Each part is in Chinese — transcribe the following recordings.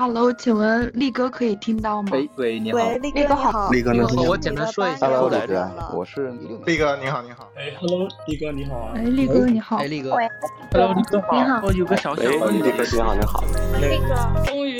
Hello，请问力哥可以听到吗？喂喂，你好，喂，力力哥好好，力哥能听到我简单说一下 Hello，力哥，我是力哥你好，你好。哎，Hello，力哥你好啊。哎，力哥你好。哎，力哥喂，Hello，力哥好。你好我有个小小喂，问题力哥你好，你好。力哥，终于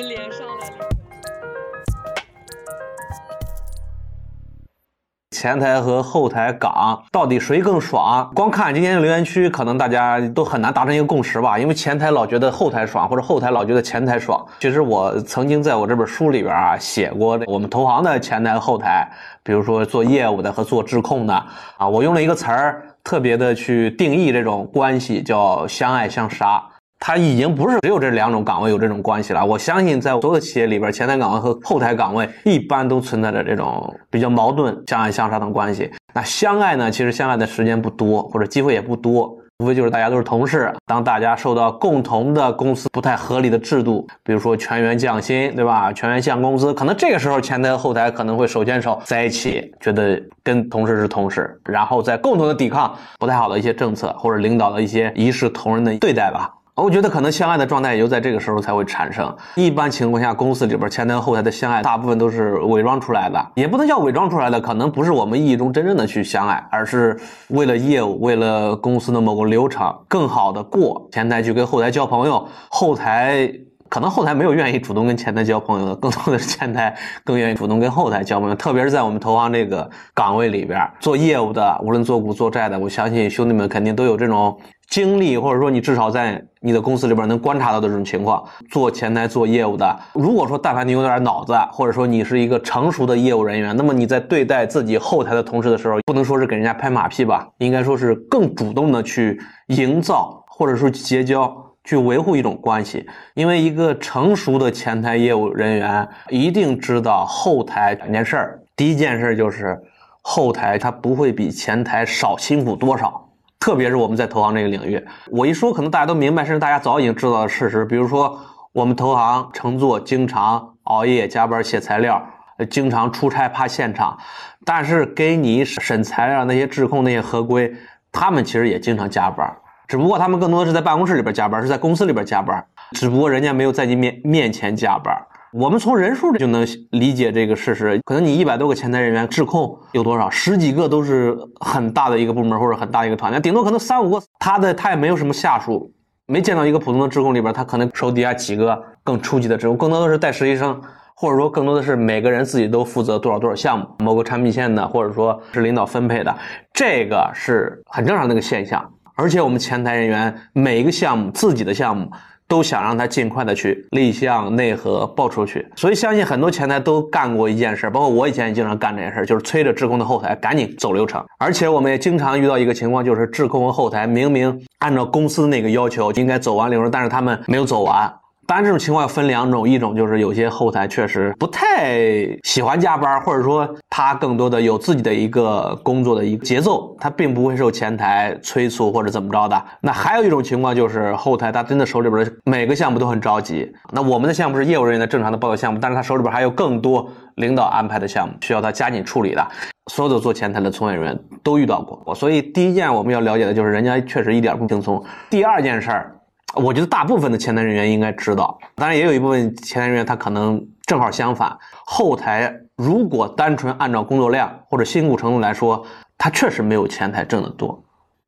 前台和后台岗到底谁更爽？光看今天的留言区，可能大家都很难达成一个共识吧。因为前台老觉得后台爽，或者后台老觉得前台爽。其实我曾经在我这本书里边啊写过我们投行的前台和后台，比如说做业务的和做质控的啊，我用了一个词儿，特别的去定义这种关系，叫相爱相杀。它已经不是只有这两种岗位有这种关系了。我相信，在所有的企业里边，前台岗位和后台岗位一般都存在着这种比较矛盾、相爱相杀的关系。那相爱呢，其实相爱的时间不多，或者机会也不多，无非就是大家都是同事。当大家受到共同的公司不太合理的制度，比如说全员降薪，对吧？全员降工资，可能这个时候前台和后台可能会手牵手在一起，觉得跟同事是同事，然后再共同的抵抗不太好的一些政策或者领导的一些一视同仁的对待吧。我觉得可能相爱的状态也就在这个时候才会产生。一般情况下，公司里边前台后台的相爱，大部分都是伪装出来的，也不能叫伪装出来的，可能不是我们意义中真正的去相爱，而是为了业务，为了公司的某个流程更好的过，前台去跟后台交朋友，后台。可能后台没有愿意主动跟前台交朋友的，更多的是前台更愿意主动跟后台交朋友。特别是在我们投行这个岗位里边，做业务的，无论做股做债的，我相信兄弟们肯定都有这种经历，或者说你至少在你的公司里边能观察到的这种情况。做前台做业务的，如果说但凡你有点脑子，或者说你是一个成熟的业务人员，那么你在对待自己后台的同事的时候，不能说是给人家拍马屁吧，应该说是更主动的去营造，或者说结交。去维护一种关系，因为一个成熟的前台业务人员一定知道后台两件事儿。第一件事就是后台它不会比前台少辛苦多少，特别是我们在投行这个领域，我一说可能大家都明白，甚至大家早已经知道的事实。比如说我们投行乘坐经常熬夜加班写材料，经常出差趴现场，但是给你审材料那些质控那些合规，他们其实也经常加班。只不过他们更多的是在办公室里边加班，是在公司里边加班。只不过人家没有在你面面前加班。我们从人数就能理解这个事实。可能你一百多个前台人员，质控有多少？十几个都是很大的一个部门或者很大一个团队，顶多可能三五个。他的他也没有什么下属，没见到一个普通的质控里边，他可能手底下几个更初级的质控，更多的是带实习生，或者说更多的是每个人自己都负责多少多少项目，某个产品线的，或者说是领导分配的，这个是很正常的一个现象。而且我们前台人员每一个项目自己的项目都想让他尽快的去立项内核报出去，所以相信很多前台都干过一件事，包括我以前也经常干这件事，就是催着质控的后台赶紧走流程。而且我们也经常遇到一个情况，就是质控和后台明明按照公司那个要求应该走完流程，但是他们没有走完。当然，这种情况分两种，一种就是有些后台确实不太喜欢加班，或者说他更多的有自己的一个工作的一个节奏，他并不会受前台催促或者怎么着的。那还有一种情况就是后台他真的手里边每个项目都很着急。那我们的项目是业务人员的正常的报告项目，但是他手里边还有更多领导安排的项目需要他加紧处理的。所有的做前台的从业人员都遇到过，所以第一件我们要了解的就是人家确实一点不轻松。第二件事儿。我觉得大部分的前台人员应该知道，当然也有一部分前台人员他可能正好相反。后台如果单纯按照工作量或者辛苦程度来说，他确实没有前台挣得多。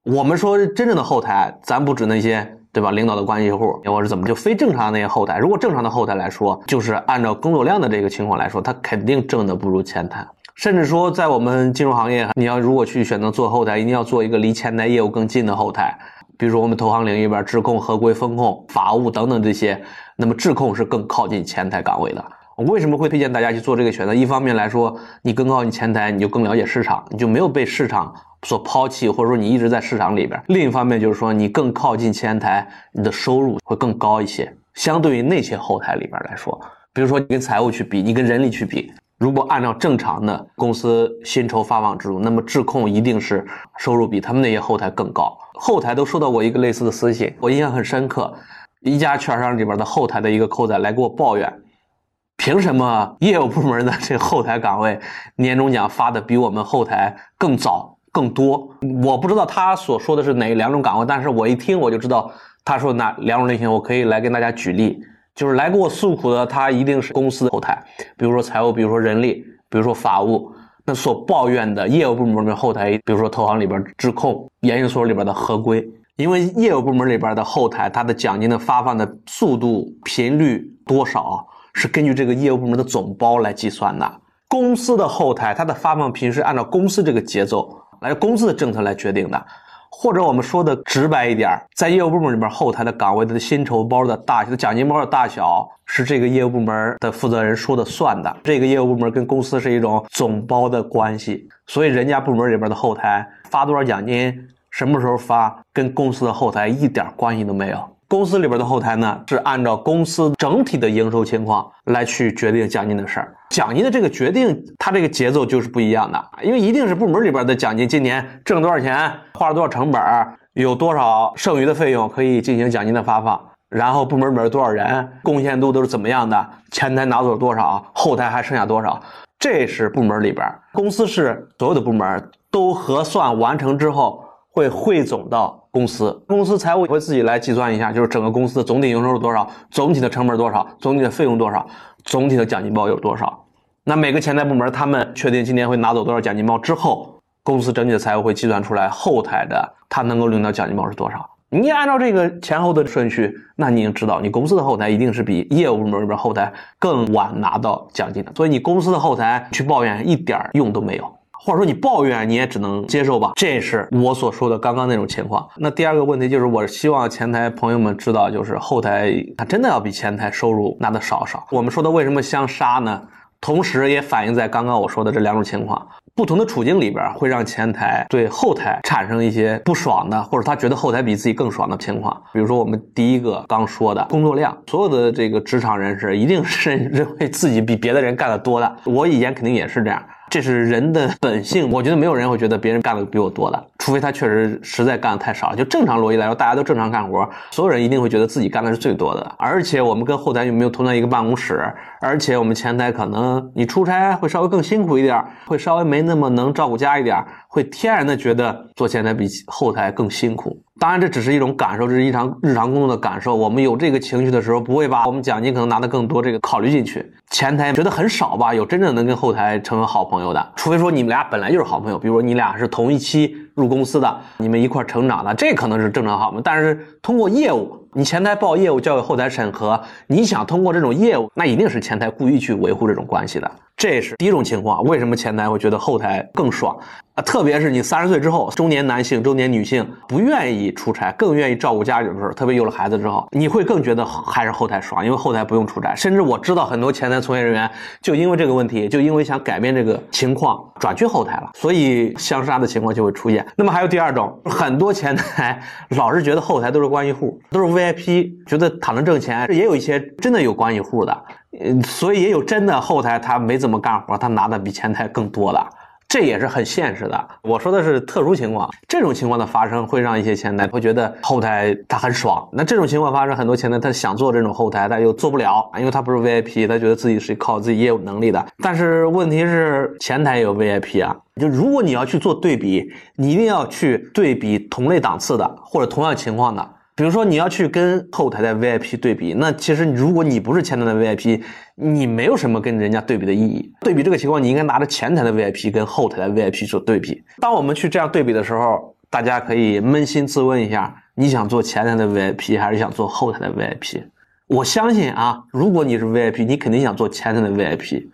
我们说真正的后台，咱不指那些对吧领导的关系户，或者怎么就非正常的那些后台。如果正常的后台来说，就是按照工作量的这个情况来说，他肯定挣的不如前台。甚至说，在我们金融行业，你要如果去选择做后台，一定要做一个离前台业务更近的后台。比如说我们投行领域里边，质控、合规、风控、法务等等这些，那么质控是更靠近前台岗位的。我为什么会推荐大家去做这个选择？一方面来说，你更靠近前台，你就更了解市场，你就没有被市场所抛弃，或者说你一直在市场里边。另一方面就是说，你更靠近前台，你的收入会更高一些，相对于那些后台里边来说。比如说你跟财务去比，你跟人力去比。如果按照正常的公司薪酬发放制度，那么质控一定是收入比他们那些后台更高。后台都收到过一个类似的私信，我印象很深刻。一家券商里边的后台的一个扣仔来给我抱怨，凭什么业务部门的这后台岗位年终奖发的比我们后台更早更多？我不知道他所说的是哪两种岗位，但是我一听我就知道他说哪两种类型，我可以来跟大家举例。就是来给我诉苦的，他一定是公司的后台，比如说财务，比如说人力，比如说法务。那所抱怨的业务部门的后台，比如说投行里边质控，研究所里边的合规，因为业务部门里边的后台，它的奖金的发放的速度、频率多少，是根据这个业务部门的总包来计算的。公司的后台，它的发放频是按照公司这个节奏来，公司的政策来决定的。或者我们说的直白一点，在业务部门里面，后台的岗位的薪酬包的大小、奖金包的大小，是这个业务部门的负责人说的算的。这个业务部门跟公司是一种总包的关系，所以人家部门里边的后台发多少奖金，什么时候发，跟公司的后台一点关系都没有。公司里边的后台呢，是按照公司整体的营收情况来去决定奖金的事儿。奖金的这个决定，它这个节奏就是不一样的，因为一定是部门里边的奖金，今年挣多少钱，花了多少成本，有多少剩余的费用可以进行奖金的发放，然后部门里边多少人，贡献度都是怎么样的，前台拿走了多少，后台还剩下多少，这是部门里边。公司是所有的部门都核算完成之后。会汇总到公司，公司财务会自己来计算一下，就是整个公司的总体营收是多少，总体的成本多少，总体的费用多少，总体的奖金包有多少。那每个前台部门他们确定今年会拿走多少奖金包之后，公司整体的财务会计算出来后台的他能够领到奖金包是多少。你按照这个前后的顺序，那你就知道你公司的后台一定是比业务部门里边后台更晚拿到奖金的，所以你公司的后台去抱怨一点用都没有。或者说你抱怨你也只能接受吧，这是我所说的刚刚那种情况。那第二个问题就是，我希望前台朋友们知道，就是后台他真的要比前台收入拿的少少。我们说的为什么相杀呢？同时也反映在刚刚我说的这两种情况，不同的处境里边会让前台对后台产生一些不爽的，或者他觉得后台比自己更爽的情况。比如说我们第一个刚说的工作量，所有的这个职场人士一定是认为自己比别的人干的多的。我以前肯定也是这样。这是人的 本性，我觉得没有人会觉得别人干的比我多的，除非他确实实在干的太少。就正常逻辑来说，大家都正常干活，所有人一定会觉得自己干的是最多的。而且我们跟后台又没有同在一个办公室，而且我们前台可能你出差会稍微更辛苦一点，会稍微没那么能照顾家一点，会天然的觉得做前台比后台更辛苦。当然，这只是一种感受，这是一场日常工作的感受。我们有这个情绪的时候，不会把我们奖金可能拿的更多这个考虑进去。前台觉得很少吧？有真正能跟后台成为好朋友的，除非说你们俩本来就是好朋友，比如说你俩是同一期入公司的，你们一块成长的，这可能是正常好朋友。但是通过业务，你前台报业务交给后台审核，你想通过这种业务，那一定是前台故意去维护这种关系的。这是第一种情况，为什么前台会觉得后台更爽啊？特别是你三十岁之后，中年男性、中年女性不愿意出差，更愿意照顾家里的时候，特别有了孩子之后，你会更觉得还是后台爽，因为后台不用出差。甚至我知道很多前台从业人员就因为这个问题，就因为想改变这个情况，转去后台了，所以相杀的情况就会出现。那么还有第二种，很多前台 老是觉得后台都是关系户，都是 VIP，觉得躺着挣钱。也有一些真的有关系户的。嗯，所以也有真的后台他没怎么干活，他拿的比前台更多的，这也是很现实的。我说的是特殊情况，这种情况的发生会让一些前台会觉得后台他很爽。那这种情况发生，很多前台他想做这种后台，他又做不了，因为他不是 VIP，他觉得自己是靠自己业务能力的。但是问题是前台也有 VIP 啊，就如果你要去做对比，你一定要去对比同类档次的或者同样情况的。比如说你要去跟后台的 VIP 对比，那其实如果你不是前台的 VIP，你没有什么跟人家对比的意义。对比这个情况，你应该拿着前台的 VIP 跟后台的 VIP 做对比。当我们去这样对比的时候，大家可以扪心自问一下：你想做前台的 VIP 还是想做后台的 VIP？我相信啊，如果你是 VIP，你肯定想做前台的 VIP，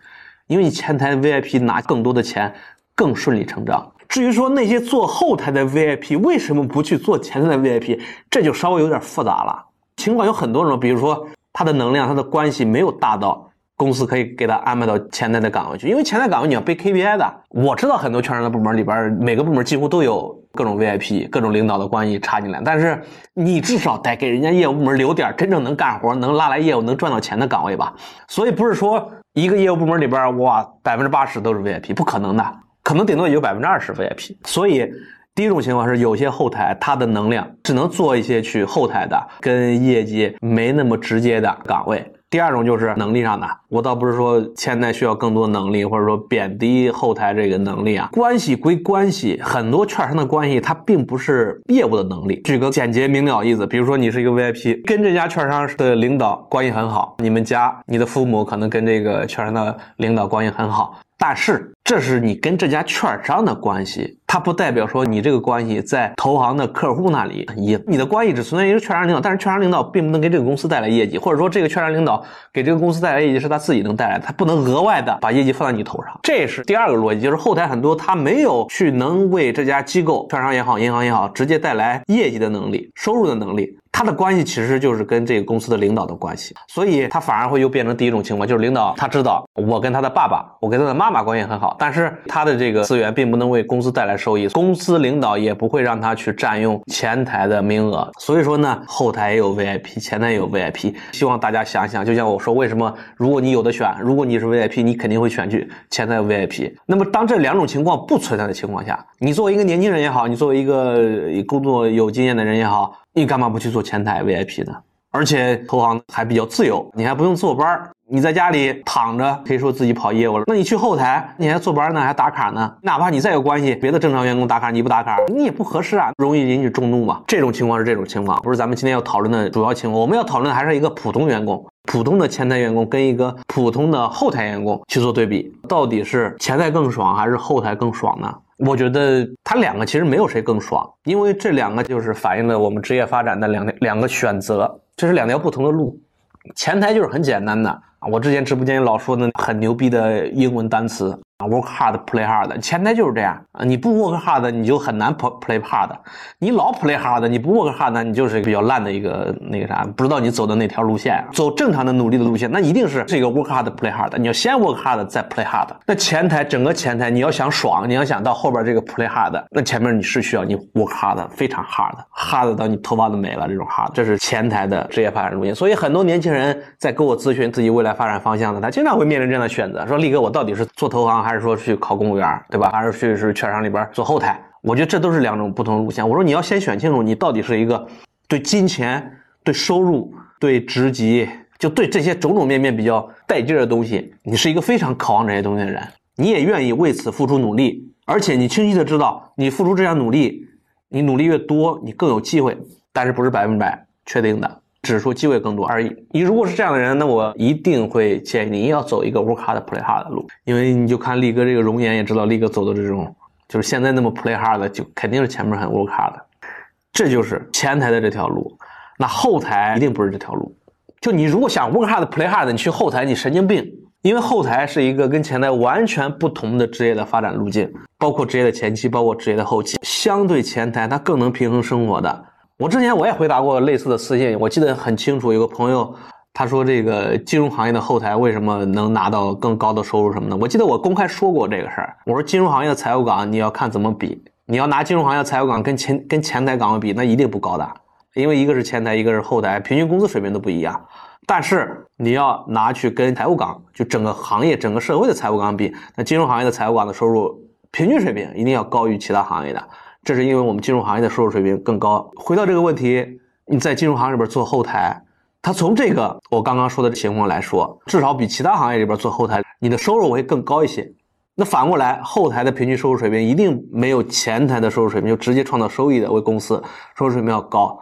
因为你前台 VIP 拿更多的钱更顺理成章。至于说那些做后台的 VIP 为什么不去做前台的 VIP，这就稍微有点复杂了。情况有很多种，比如说他的能量、他的关系没有大到公司可以给他安排到前台的岗位去，因为前台岗位你要背 KPI 的。我知道很多券商的部门里边，每个部门几乎都有各种 VIP、各种领导的关系插进来，但是你至少得给人家业务部门留点真正能干活、能拉来业务、能赚到钱的岗位吧。所以不是说一个业务部门里边哇百分之八十都是 VIP，不可能的。可能顶多也就百分之二十 VIP，所以第一种情况是有些后台它的能量只能做一些去后台的跟业绩没那么直接的岗位，第二种就是能力上的，我倒不是说前台需要更多能力，或者说贬低后台这个能力啊。关系归关系，很多券商的关系它并不是业务的能力。举个简洁明了例子，比如说你是一个 VIP，跟这家券商的领导关系很好，你们家你的父母可能跟这个券商的领导关系很好。但是这是你跟这家券商的关系，它不代表说你这个关系在投行的客户那里也你的关系只存在于券商领导，但是券商领导并不能给这个公司带来业绩，或者说这个券商领导给这个公司带来业绩是他自己能带来，他不能额外的把业绩放在你头上。这是第二个逻辑，就是后台很多他没有去能为这家机构，券商也好，银行也好，直接带来业绩的能力、收入的能力。他的关系其实就是跟这个公司的领导的关系，所以他反而会又变成第一种情况，就是领导他知道我跟他的爸爸，我跟他的妈妈关系很好，但是他的这个资源并不能为公司带来收益，公司领导也不会让他去占用前台的名额。所以说呢，后台也有 VIP，前台也有 VIP。希望大家想想，就像我说，为什么如果你有的选，如果你是 VIP，你肯定会选去前台 VIP。那么当这两种情况不存在的情况下，你作为一个年轻人也好，你作为一个工作有经验的人也好。你干嘛不去做前台 VIP 呢？而且投行还比较自由，你还不用坐班你在家里躺着，可以说自己跑业务了。那你去后台，你还坐班呢，还打卡呢。哪怕你再有关系，别的正常员工打卡，你不打卡，你也不合适啊，容易引起众怒嘛。这种情况是这种情况，不是咱们今天要讨论的主要情况。我们要讨论的还是一个普通员工，普通的前台员工跟一个普通的后台员工去做对比，到底是前台更爽还是后台更爽呢？我觉得他两个其实没有谁更爽，因为这两个就是反映了我们职业发展的两两个选择，这是两条不同的路。前台就是很简单的啊，我之前直播间老说的很牛逼的英文单词。Work hard, play hard，前台就是这样啊！你不 work hard，你就很难 play hard。你老 play hard，你不 work hard，你就是比较烂的一个那个啥，不知道你走的哪条路线。走正常的努力的路线，那一定是这个 work hard, play hard。你要先 work hard，再 play hard。那前台整个前台，你要想爽，你要想到后边这个 play hard，那前面你是需要你 work hard，非常 hard，hard 到你头发都没了这种 hard。这是前台的职业发展路线。所以很多年轻人在跟我咨询自己未来发展方向的，他经常会面临这样的选择：说力哥，我到底是做投行？还还是说去考公务员，对吧？还是去是券商里边做后台？我觉得这都是两种不同的路线。我说你要先选清楚，你到底是一个对金钱、对收入、对职级，就对这些种种面面比较带劲的东西，你是一个非常渴望这些东西的人，你也愿意为此付出努力，而且你清晰的知道，你付出这样努力，你努力越多，你更有机会，但是不是百分之百确定的。指数机会更多而已。你如果是这样的人，那我一定会建议你要走一个 work hard play hard 的路，因为你就看力哥这个容颜，也知道力哥走的这种，就是现在那么 play hard 的，就肯定是前面很 work hard 的。这就是前台的这条路，那后台一定不是这条路。就你如果想 work hard play hard 的，你去后台，你神经病，因为后台是一个跟前台完全不同的职业的发展路径，包括职业的前期，包括职业的后期，相对前台它更能平衡生活的。我之前我也回答过类似的私信，我记得很清楚。有个朋友他说这个金融行业的后台为什么能拿到更高的收入什么的，我记得我公开说过这个事儿。我说金融行业的财务岗你要看怎么比，你要拿金融行业财务岗跟前跟前台岗位比，那一定不高的，因为一个是前台，一个是后台，平均工资水平都不一样。但是你要拿去跟财务岗，就整个行业整个社会的财务岗比，那金融行业的财务岗的收入平均水平一定要高于其他行业的。这是因为我们金融行业的收入水平更高。回到这个问题，你在金融行业里边做后台，他从这个我刚刚说的情况来说，至少比其他行业里边做后台，你的收入会更高一些。那反过来，后台的平均收入水平一定没有前台的收入水平就直接创造收益的为公司收入水平要高。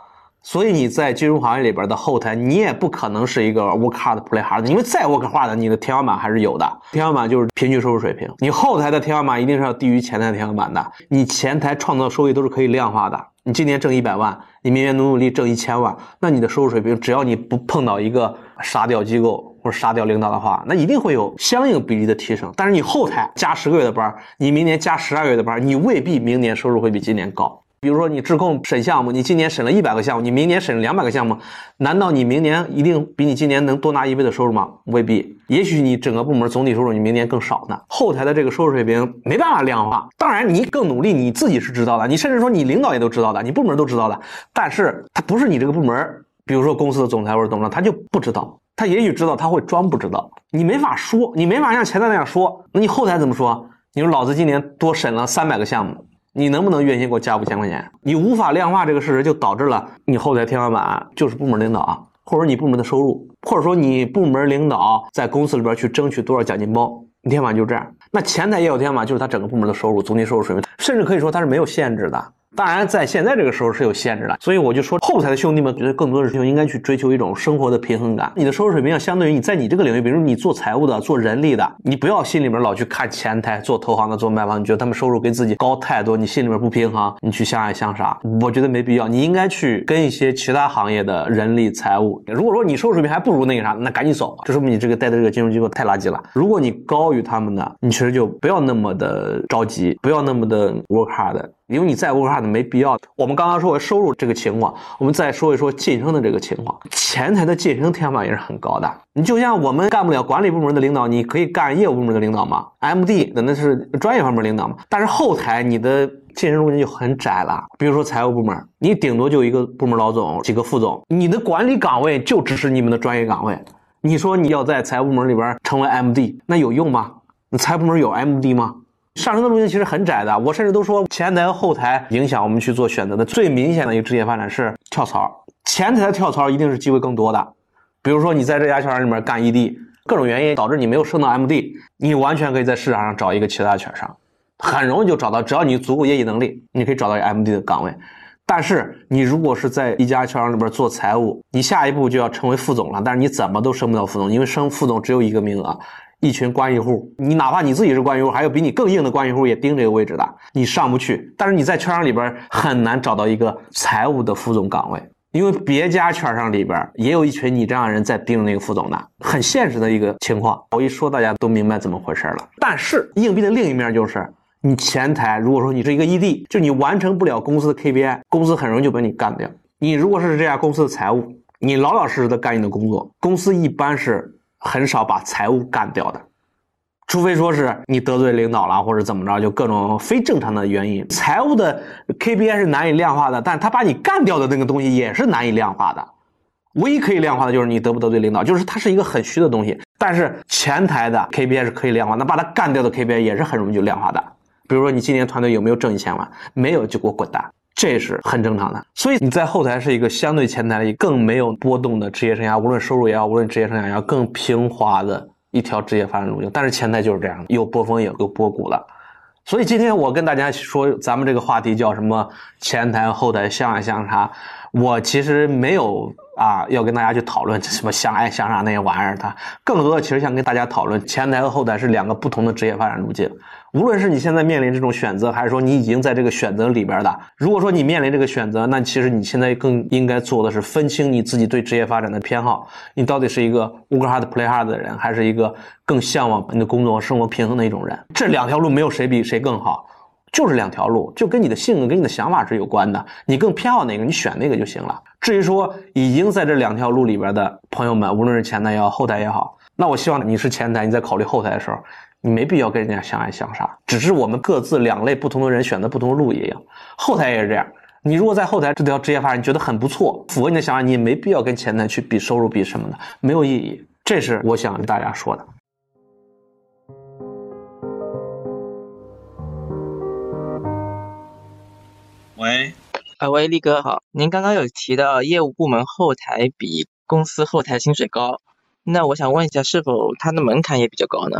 所以你在金融行业里边的后台，你也不可能是一个 work hard play hard，因为再 work hard，你的天花板还是有的，天花板就是平均收入水平。你后台的天花板一定是要低于前台的天花板的。你前台创造收益都是可以量化的。你今年挣一百万，你明年努努力挣一千万，那你的收入水平，只要你不碰到一个杀掉机构或者杀掉领导的话，那一定会有相应比例的提升。但是你后台加十个月的班，你明年加十二个月的班，你未必明年收入会比今年高。比如说你质控审项目，你今年审了一百个项目，你明年审两百个项目，难道你明年一定比你今年能多拿一倍的收入吗？未必，也许你整个部门总体收入你明年更少呢。后台的这个收入水平没办法量化，当然你更努力，你自己是知道的，你甚至说你领导也都知道的，你部门都知道的，但是他不是你这个部门，比如说公司的总裁或者董事长，他就不知道，他也许知道，他会装不知道，你没法说，你没法像前台那样说，那你后台怎么说？你说老子今年多审了三百个项目。你能不能月薪给我加五千块钱？你无法量化这个事实，就导致了你后台天花板就是部门领导啊，或者你部门的收入，或者说你部门领导在公司里边去争取多少奖金包，你天花板就这样。那前台也有天花板，就是他整个部门的收入，总体收入水平，甚至可以说他是没有限制的。当然，在现在这个时候是有限制的，所以我就说后台的兄弟们，觉得更多的是应该去追求一种生活的平衡感。你的收入水平要相对于你在你这个领域，比如你做财务的、做人力的，你不要心里面老去看前台做投行的、做卖方，你觉得他们收入跟自己高太多，你心里面不平衡，你去相爱相杀，我觉得没必要。你应该去跟一些其他行业的人力财务。如果说你收入水平还不如那个啥，那赶紧走，这说明你这个带的这个金融机构太垃圾了。如果你高于他们的，你其实就不要那么的着急，不要那么的 work hard。因为你再 work hard 没必要。我们刚刚说完收入这个情况，我们再说一说晋升的这个情况。前台的晋升天花板也是很高的。你就像我们干不了管理部门的领导，你可以干业务部门的领导吗？MD 的那是专业方面领导嘛。但是后台你的晋升路径就很窄了。比如说财务部门，你顶多就一个部门老总，几个副总，你的管理岗位就只是你们的专业岗位。你说你要在财务部门里边成为 MD，那有用吗？那财务部门有 MD 吗？上升的路径其实很窄的，我甚至都说前台和后台影响我们去做选择的最明显的一个职业发展是跳槽。前台的跳槽一定是机会更多的，比如说你在这家券商里面干 ED，各种原因导致你没有升到 MD，你完全可以在市场上找一个其他券商，很容易就找到，只要你足够业绩能力，你可以找到一个 MD 的岗位。但是你如果是在一家券商里边做财务，你下一步就要成为副总了，但是你怎么都升不到副总，因为升副总只有一个名额。一群关系户，你哪怕你自己是关系户，还有比你更硬的关系户也盯这个位置的，你上不去。但是你在券商里边很难找到一个财务的副总岗位，因为别家券商里边也有一群你这样人在盯着那个副总的，很现实的一个情况。我一说大家都明白怎么回事了。但是硬币的另一面就是，你前台如果说你是一个 ED，就你完成不了公司的 KPI，公司很容易就把你干掉。你如果是这家公司的财务，你老老实实的干你的工作，公司一般是。很少把财务干掉的，除非说是你得罪领导了，或者怎么着，就各种非正常的原因。财务的 KPI 是难以量化的，但他把你干掉的那个东西也是难以量化的。唯一可以量化的就是你得不得罪领导，就是它是一个很虚的东西。但是前台的 KPI 是可以量化，那把它干掉的 KPI 也是很容易就量化的。比如说你今年团队有没有挣一千万？没有就给我滚蛋。这是很正常的，所以你在后台是一个相对前台的更没有波动的职业生涯，无论收入也好，无论职业生涯也好，更平滑的一条职业发展路径。但是前台就是这样，有波峰也有波谷的。所以今天我跟大家说，咱们这个话题叫什么？前台后台相爱相杀。我其实没有啊，要跟大家去讨论什么相爱相杀那些玩意儿。它更多的其实想跟大家讨论，前台和后台是两个不同的职业发展路径。无论是你现在面临这种选择，还是说你已经在这个选择里边的，如果说你面临这个选择，那其实你现在更应该做的是分清你自己对职业发展的偏好。你到底是一个 work hard play hard 的人，还是一个更向往你的工作和生活平衡的一种人？这两条路没有谁比谁更好。就是两条路，就跟你的性格、跟你的想法是有关的。你更偏好哪个，你选那个就行了。至于说已经在这两条路里边的朋友们，无论是前台也好，后台也好，那我希望你是前台，你在考虑后台的时候，你没必要跟人家相爱相杀。只是我们各自两类不同的人选择不同的路一样。后台也是这样。你如果在后台这条职业发展你觉得很不错，符合你的想法，你也没必要跟前台去比收入比什么的，没有意义。这是我想跟大家说的。喂，啊喂，力哥好，您刚刚有提到业务部门后台比公司后台薪水高，那我想问一下，是否它的门槛也比较高呢？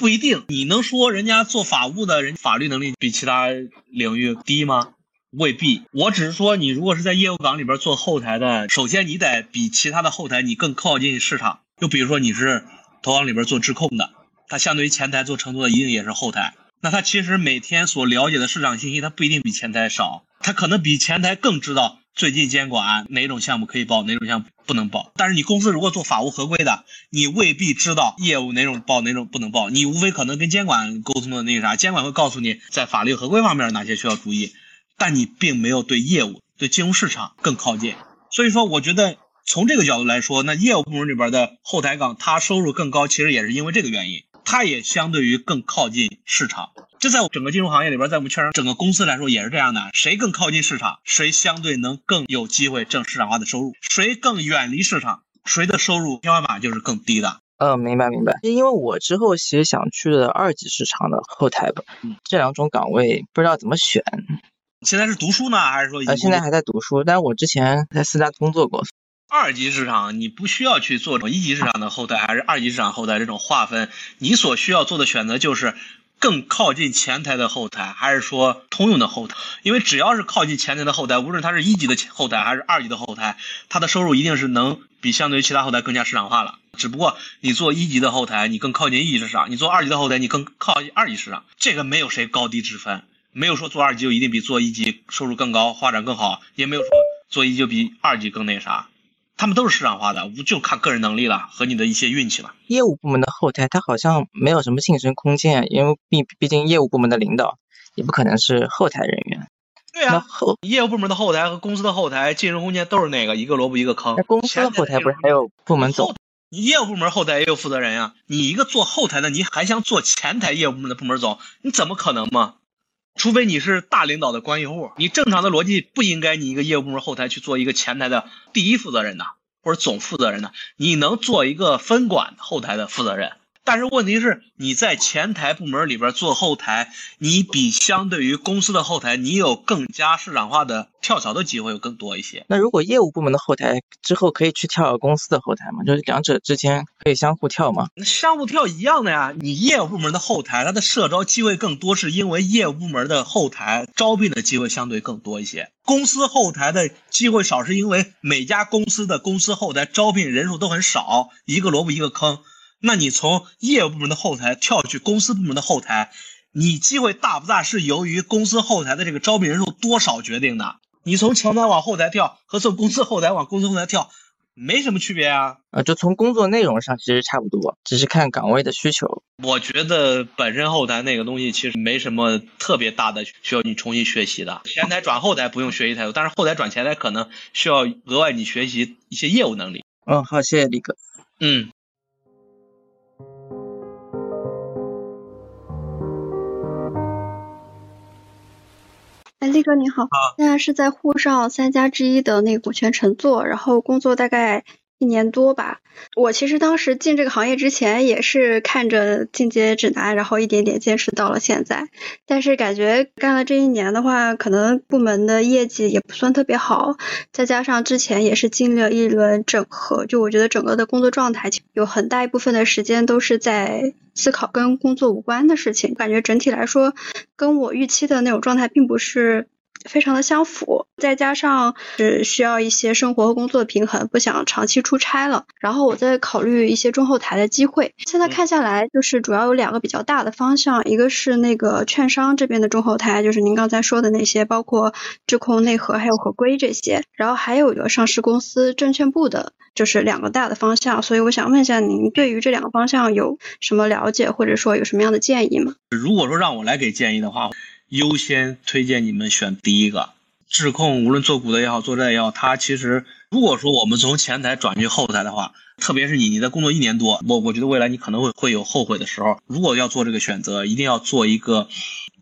不一定，你能说人家做法务的人法律能力比其他领域低吗？未必，我只是说你如果是在业务岗里边做后台的，首先你得比其他的后台你更靠近市场，就比如说你是投行里边做质控的，它相对于前台做承托的一定也是后台，那他其实每天所了解的市场信息，他不一定比前台少。他可能比前台更知道最近监管哪种项目可以报，哪种项目不能报。但是你公司如果做法务合规的，你未必知道业务哪种报，哪种不能报。你无非可能跟监管沟通的那个啥，监管会告诉你在法律合规方面哪些需要注意，但你并没有对业务、对金融市场更靠近。所以说，我觉得从这个角度来说，那业务部门里边的后台岗，他收入更高，其实也是因为这个原因，他也相对于更靠近市场。这在整个金融行业里边，在我们券商整个公司来说也是这样的。谁更靠近市场，谁相对能更有机会挣市场化的收入；谁更远离市场，谁的收入天花板就是更低的。嗯，明白明白。因为我之后其实想去的二级市场的后台吧，这两种岗位不知道怎么选。现在是读书呢，还是说？呃，现在还在读书，但是我之前在四大工作过。二级市场你不需要去做一级市场的后台还是二级市场后台这种划分，你所需要做的选择就是更靠近前台的后台，还是说通用的后台？因为只要是靠近前台的后台，无论它是一级的后台还是二级的后台，它的收入一定是能比相对于其他后台更加市场化了。只不过你做一级的后台，你更靠近一级市场；你做二级的后台，你更靠近二级市场。这个没有谁高低之分，没有说做二级就一定比做一级收入更高、发展更好，也没有说做一就比二级更那啥。他们都是市场化的，就看个人能力了和你的一些运气了。业务部门的后台，他好像没有什么晋升空间，因为毕毕竟业务部门的领导也不可能是后台人员。对啊，后业务部门的后台和公司的后台晋升空间都是那个一个萝卜一个坑。那公司的后台不是还有部门总？你业务部门后台也有负责人呀。你一个做后台的，你还想做前台业务部门的部门总？你怎么可能嘛？除非你是大领导的关系户，你正常的逻辑不应该你一个业务部门后台去做一个前台的第一负责人呐。或者总负责人呐？你能做一个分管后台的负责人，但是问题是你在前台部门里边做后台，你比相对于公司的后台，你有更加市场化的跳槽的机会有更多一些。那如果业务部门的后台之后可以去跳公司的后台吗？就是两者之间可以相互跳吗？相互跳一样的呀。你业务部门的后台，它的社招机会更多，是因为业务部门的后台招聘的机会相对更多一些。公司后台的机会少，是因为每家公司的公司后台招聘人数都很少，一个萝卜一个坑。那你从业务部门的后台跳去公司部门的后台，你机会大不大？是由于公司后台的这个招聘人数多少决定的。你从前台往后台跳和从公司后台往公司后台跳。没什么区别啊，啊，就从工作内容上其实差不多，只是看岗位的需求。我觉得本身后台那个东西其实没什么特别大的需要你重新学习的。前台转后台不用学习太多，但是后台转前台可能需要额外你学习一些业务能力。嗯，好，谢谢李哥。嗯。哎，力哥你好，现在是在沪上三家之一的那个股权乘坐，然后工作大概一年多吧。我其实当时进这个行业之前也是看着进阶指南，然后一点点坚持到了现在。但是感觉干了这一年的话，可能部门的业绩也不算特别好，再加上之前也是经历了一轮整合，就我觉得整个的工作状态有很大一部分的时间都是在思考跟工作无关的事情。感觉整体来说，跟我预期的那种状态并不是。非常的相符，再加上是需要一些生活和工作的平衡，不想长期出差了。然后我在考虑一些中后台的机会。现在看下来，就是主要有两个比较大的方向，一个是那个券商这边的中后台，就是您刚才说的那些，包括质控、内核还有合规这些。然后还有一个上市公司证券部的，就是两个大的方向。所以我想问一下，您对于这两个方向有什么了解，或者说有什么样的建议吗？如果说让我来给建议的话。优先推荐你们选第一个智控，无论做股的也好，做债也好，它其实如果说我们从前台转去后台的话，特别是你你在工作一年多，我我觉得未来你可能会会有后悔的时候。如果要做这个选择，一定要做一个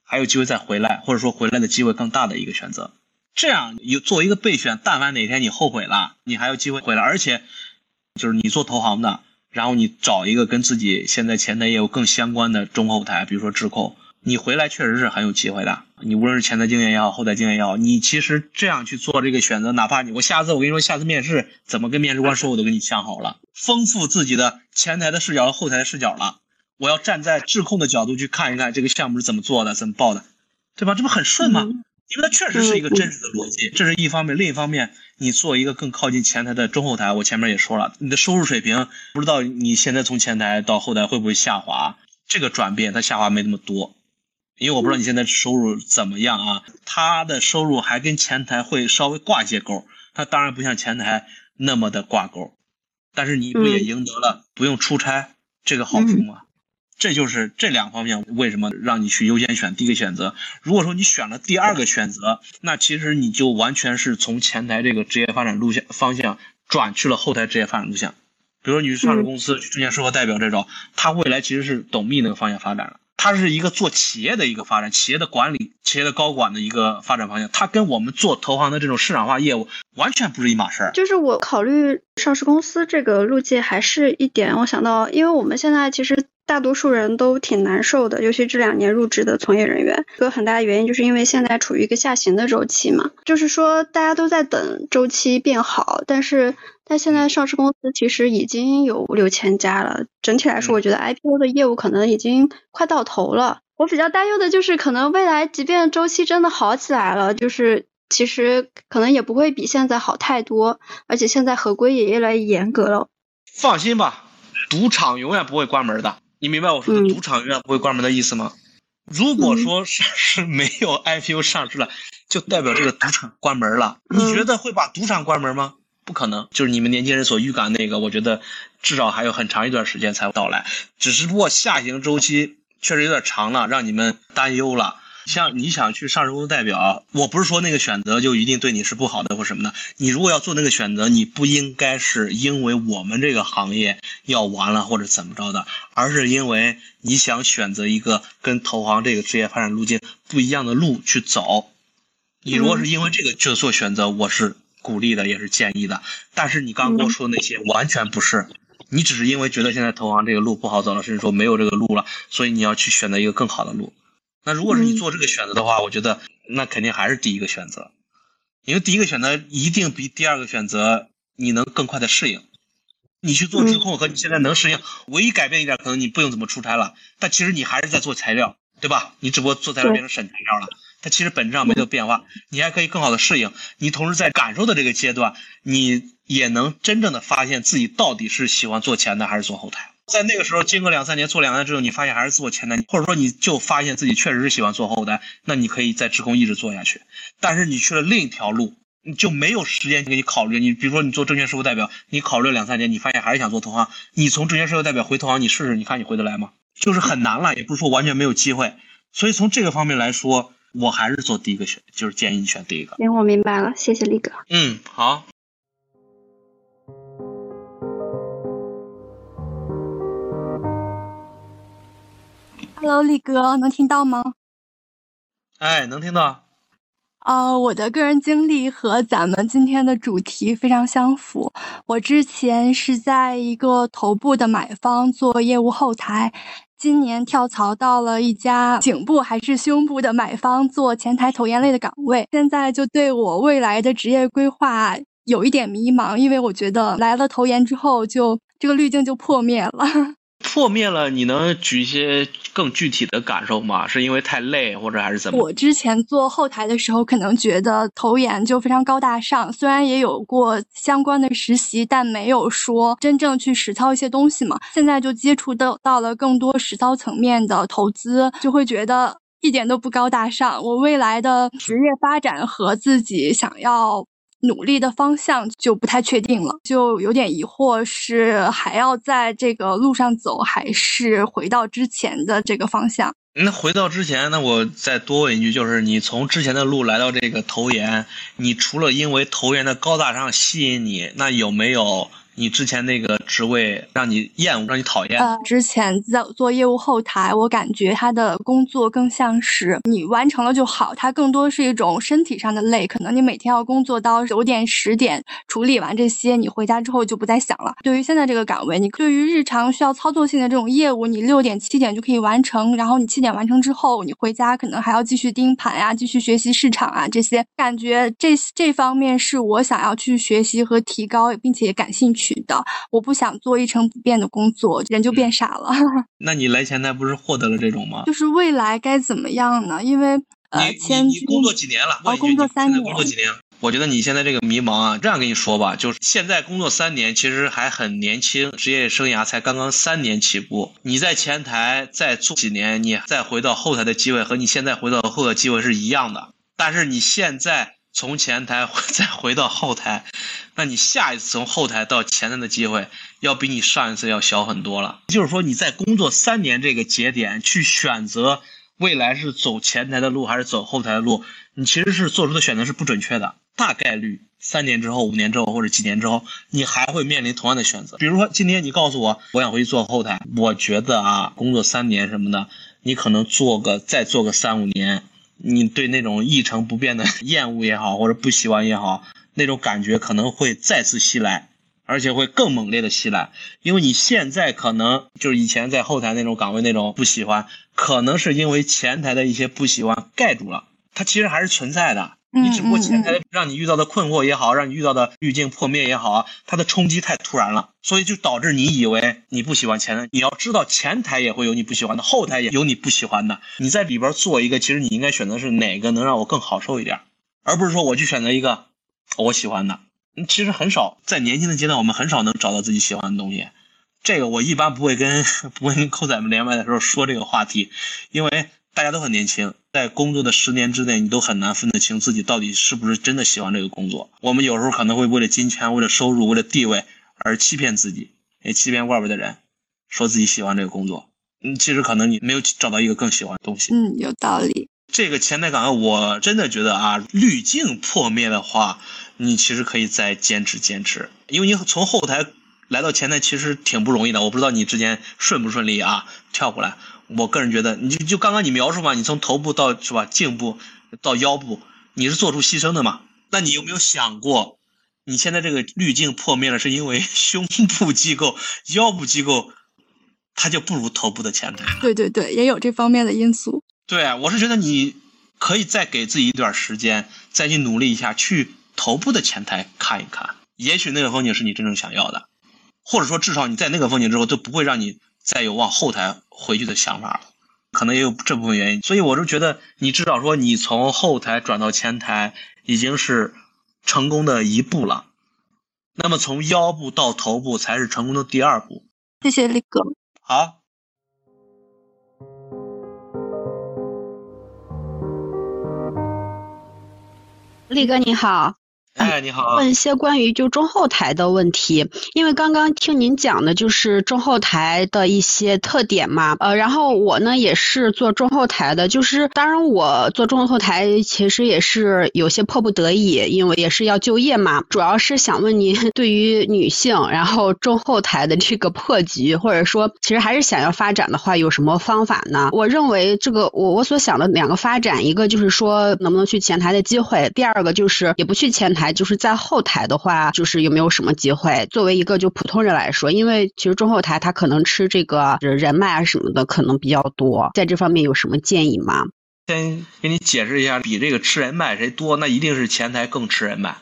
还有机会再回来，或者说回来的机会更大的一个选择。这样有作为一个备选，但凡哪天你后悔了，你还有机会回来。而且就是你做投行的，然后你找一个跟自己现在前台业务更相关的中后台，比如说智控。你回来确实是很有机会的。你无论是前台经验也好，后台经验也好，你其实这样去做这个选择，哪怕你我下次我跟你说，下次面试怎么跟面试官说，我都给你想好了，丰富自己的前台的视角和后台的视角了。我要站在质控的角度去看一看这个项目是怎么做的，怎么报的，对吧？这不很顺吗？因为它确实是一个真实的逻辑，这是一方面。另一方面，你做一个更靠近前台的中后台，我前面也说了，你的收入水平不知道你现在从前台到后台会不会下滑，这个转变它下滑没那么多。因为我不知道你现在收入怎么样啊？他的收入还跟前台会稍微挂一些钩，他当然不像前台那么的挂钩，但是你不也赢得了不用出差这个好处吗？这就是这两方面为什么让你去优先选第一个选择。如果说你选了第二个选择，那其实你就完全是从前台这个职业发展路线方向转去了后台职业发展路线。比如说你去上市公司去证券售后代表这种，他未来其实是董秘那个方向发展了。它是一个做企业的一个发展，企业的管理，企业的高管的一个发展方向。它跟我们做投行的这种市场化业务完全不是一码事儿。就是我考虑上市公司这个路径，还是一点，我想到，因为我们现在其实。大多数人都挺难受的，尤其这两年入职的从业人员，一个很大的原因就是因为现在处于一个下行的周期嘛，就是说大家都在等周期变好，但是但现在上市公司其实已经有五六千家了，整体来说，我觉得 IPO 的业务可能已经快到头了。我比较担忧的就是，可能未来即便周期真的好起来了，就是其实可能也不会比现在好太多，而且现在合规也越来越严格了。放心吧，赌场永远不会关门的。你明白我说的赌场永远不会关门的意思吗？如果说上市 没有 IPO 上市了，就代表这个赌场关门了。你觉得会把赌场关门吗？不可能。就是你们年轻人所预感那个，我觉得至少还有很长一段时间才会到来。只是不过下行周期确实有点长了，让你们担忧了。像你想去上市公司代表，我不是说那个选择就一定对你是不好的或什么的。你如果要做那个选择，你不应该是因为我们这个行业要完了或者怎么着的，而是因为你想选择一个跟投行这个职业发展路径不一样的路去走。你如果是因为这个去做选择，我是鼓励的，也是建议的。但是你刚刚跟我说的那些完全不是，你只是因为觉得现在投行这个路不好走了，甚至说没有这个路了，所以你要去选择一个更好的路。那如果是你做这个选择的话，我觉得那肯定还是第一个选择，因为第一个选择一定比第二个选择你能更快的适应。你去做质控和你现在能适应，唯一改变一点可能你不用怎么出差了，但其实你还是在做材料，对吧？你只不过做材料变成审材料了，它其实本质上没有变化，你还可以更好的适应。你同时在感受的这个阶段，你也能真正的发现自己到底是喜欢做前台还是做后台。在那个时候，经过两三年做两年之后，你发现还是做前台，或者说你就发现自己确实是喜欢做后单，那你可以在职控一直做下去。但是你去了另一条路，你就没有时间给你考虑。你比如说你做证券事务代表，你考虑两三年，你发现还是想做投行，你从证券事务代表回投行，你试试，你看你回得来吗？就是很难了，也不是说完全没有机会。所以从这个方面来说，我还是做第一个选，就是建议你选第一个。行，我明白了，谢谢力哥。嗯，好。Hello，力哥，能听到吗？哎，能听到。啊，我的个人经历和咱们今天的主题非常相符。我之前是在一个头部的买方做业务后台，今年跳槽到了一家颈部还是胸部的买方做前台投研类的岗位。现在就对我未来的职业规划有一点迷茫，因为我觉得来了投研之后，就这个滤镜就破灭了。破灭了，你能举一些更具体的感受吗？是因为太累，或者还是怎么？我之前做后台的时候，可能觉得投研就非常高大上，虽然也有过相关的实习，但没有说真正去实操一些东西嘛。现在就接触到到了更多实操层面的投资，就会觉得一点都不高大上。我未来的职业发展和自己想要。努力的方向就不太确定了，就有点疑惑，是还要在这个路上走，还是回到之前的这个方向？那回到之前，那我再多问一句，就是你从之前的路来到这个投研，你除了因为投研的高大上吸引你，那有没有？你之前那个职位让你厌恶，让你讨厌。呃，之前在做业务后台，我感觉他的工作更像是你完成了就好，它更多是一种身体上的累。可能你每天要工作到九点、十点，处理完这些，你回家之后就不再想了。对于现在这个岗位，你对于日常需要操作性的这种业务，你六点、七点就可以完成，然后你七点完成之后，你回家可能还要继续盯盘呀，继续学习市场啊这些。感觉这这方面是我想要去学习和提高，并且感兴趣。的，我不想做一成不变的工作，人就变傻了。那你来前台不是获得了这种吗？就是未来该怎么样呢？因为呃，工作几年了？哦，工作三年。工作几年？我觉得你现在这个迷茫啊，这样跟你说吧，就是现在工作三年，其实还很年轻，职业生涯才刚刚三年起步。你在前台再做几年，你再回到后台的机会和你现在回到后台机会是一样的。但是你现在。从前台 再回到后台，那你下一次从后台到前台的机会，要比你上一次要小很多了。就是说你在工作三年这个节点去选择未来是走前台的路还是走后台的路，你其实是做出的选择是不准确的。大概率三年之后、五年之后或者几年之后，你还会面临同样的选择。比如说今天你告诉我我想回去做后台，我觉得啊，工作三年什么的，你可能做个再做个三五年。你对那种一成不变的 厌恶也好，或者不喜欢也好，那种感觉可能会再次袭来，而且会更猛烈的袭来。因为你现在可能就是以前在后台那种岗位那种不喜欢，可能是因为前台的一些不喜欢盖住了，它其实还是存在的。你只不过前台让你遇到的困惑也好，让你遇到的滤镜破灭也好，它的冲击太突然了，所以就导致你以为你不喜欢前台。你要知道，前台也会有你不喜欢的，后台也有你不喜欢的。你在里边做一个，其实你应该选择是哪个能让我更好受一点，而不是说我去选择一个我喜欢的。其实很少在年轻的阶段，我们很少能找到自己喜欢的东西。这个我一般不会跟 不会跟扣仔们连麦的时候说这个话题，因为。大家都很年轻，在工作的十年之内，你都很难分得清自己到底是不是真的喜欢这个工作。我们有时候可能会为了金钱、为了收入、为了地位而欺骗自己，也欺骗外边的人，说自己喜欢这个工作。嗯，其实可能你没有找到一个更喜欢的东西。嗯，有道理。这个前台岗位，我真的觉得啊，滤镜破灭的话，你其实可以再坚持坚持，因为你从后台来到前台其实挺不容易的。我不知道你之前顺不顺利啊，跳过来。我个人觉得，你就就刚刚你描述嘛，你从头部到是吧，颈部到腰部，你是做出牺牲的嘛？那你有没有想过，你现在这个滤镜破灭了，是因为胸部机构、腰部机构，它就不如头部的前台？对对对，也有这方面的因素。对，我是觉得你可以再给自己一段时间，再去努力一下，去头部的前台看一看，也许那个风景是你真正想要的，或者说至少你在那个风景之后，都不会让你。再有往后台回去的想法了，可能也有这部分原因，所以我就觉得你至少说你从后台转到前台已经是成功的一步了，那么从腰部到头部才是成功的第二步。谢谢力哥。好，力哥你好。哎，你好。问一些关于就中后台的问题，因为刚刚听您讲的就是中后台的一些特点嘛，呃，然后我呢也是做中后台的，就是当然我做中后台其实也是有些迫不得已，因为也是要就业嘛，主要是想问您对于女性然后中后台的这个破局，或者说其实还是想要发展的话，有什么方法呢？我认为这个我我所想的两个发展，一个就是说能不能去前台的机会，第二个就是也不去前台。就是在后台的话，就是有没有什么机会？作为一个就普通人来说，因为其实中后台他可能吃这个人脉啊什么的可能比较多，在这方面有什么建议吗？先给你解释一下，比这个吃人脉谁多，那一定是前台更吃人脉，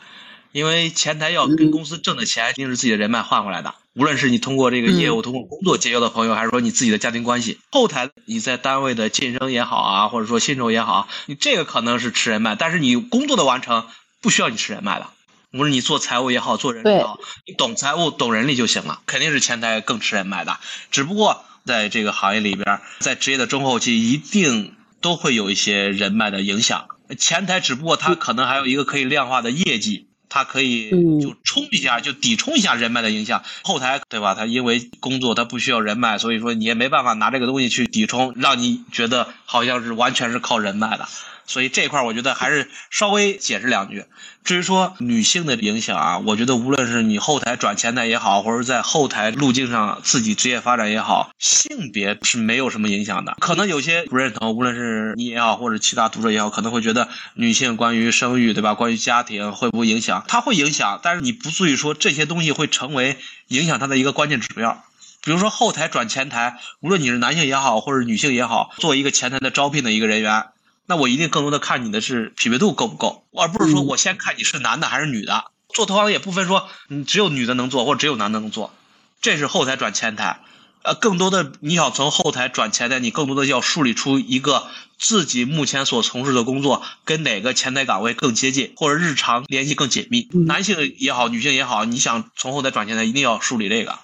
因为前台要跟公司挣的钱，一定是自己的人脉换回来的。无论是你通过这个业务、通过工作结交的朋友，还是说你自己的家庭关系，后台你在单位的晋升也好啊，或者说薪酬也好，你这个可能是吃人脉，但是你工作的完成。不需要你吃人脉的，无论你做财务也好，做人力也好，你懂财务、懂人力就行了。肯定是前台更吃人脉的，只不过在这个行业里边，在职业的中后期，一定都会有一些人脉的影响。前台只不过它可能还有一个可以量化的业绩，它可以就冲一下，就抵冲一下人脉的影响。后台对吧？它因为工作它不需要人脉，所以说你也没办法拿这个东西去抵冲，让你觉得好像是完全是靠人脉的。所以这块儿我觉得还是稍微解释两句。至于说女性的影响啊，我觉得无论是你后台转前台也好，或者在后台路径上自己职业发展也好，性别是没有什么影响的。可能有些不认同，无论是你也好，或者其他读者也好，可能会觉得女性关于生育，对吧？关于家庭会不会影响？它会影响，但是你不至于说这些东西会成为影响它的一个关键指标。比如说后台转前台，无论你是男性也好，或者女性也好，做一个前台的招聘的一个人员。那我一定更多的看你的是匹配度够不够，而不是说我先看你是男的还是女的。做投行也不分说你只有女的能做，或者只有男的能做，这是后台转前台。呃，更多的你想从后台转前台，你更多的要梳理出一个自己目前所从事的工作跟哪个前台岗位更接近，或者日常联系更紧密。男性也好，女性也好，你想从后台转前台，一定要梳理这个，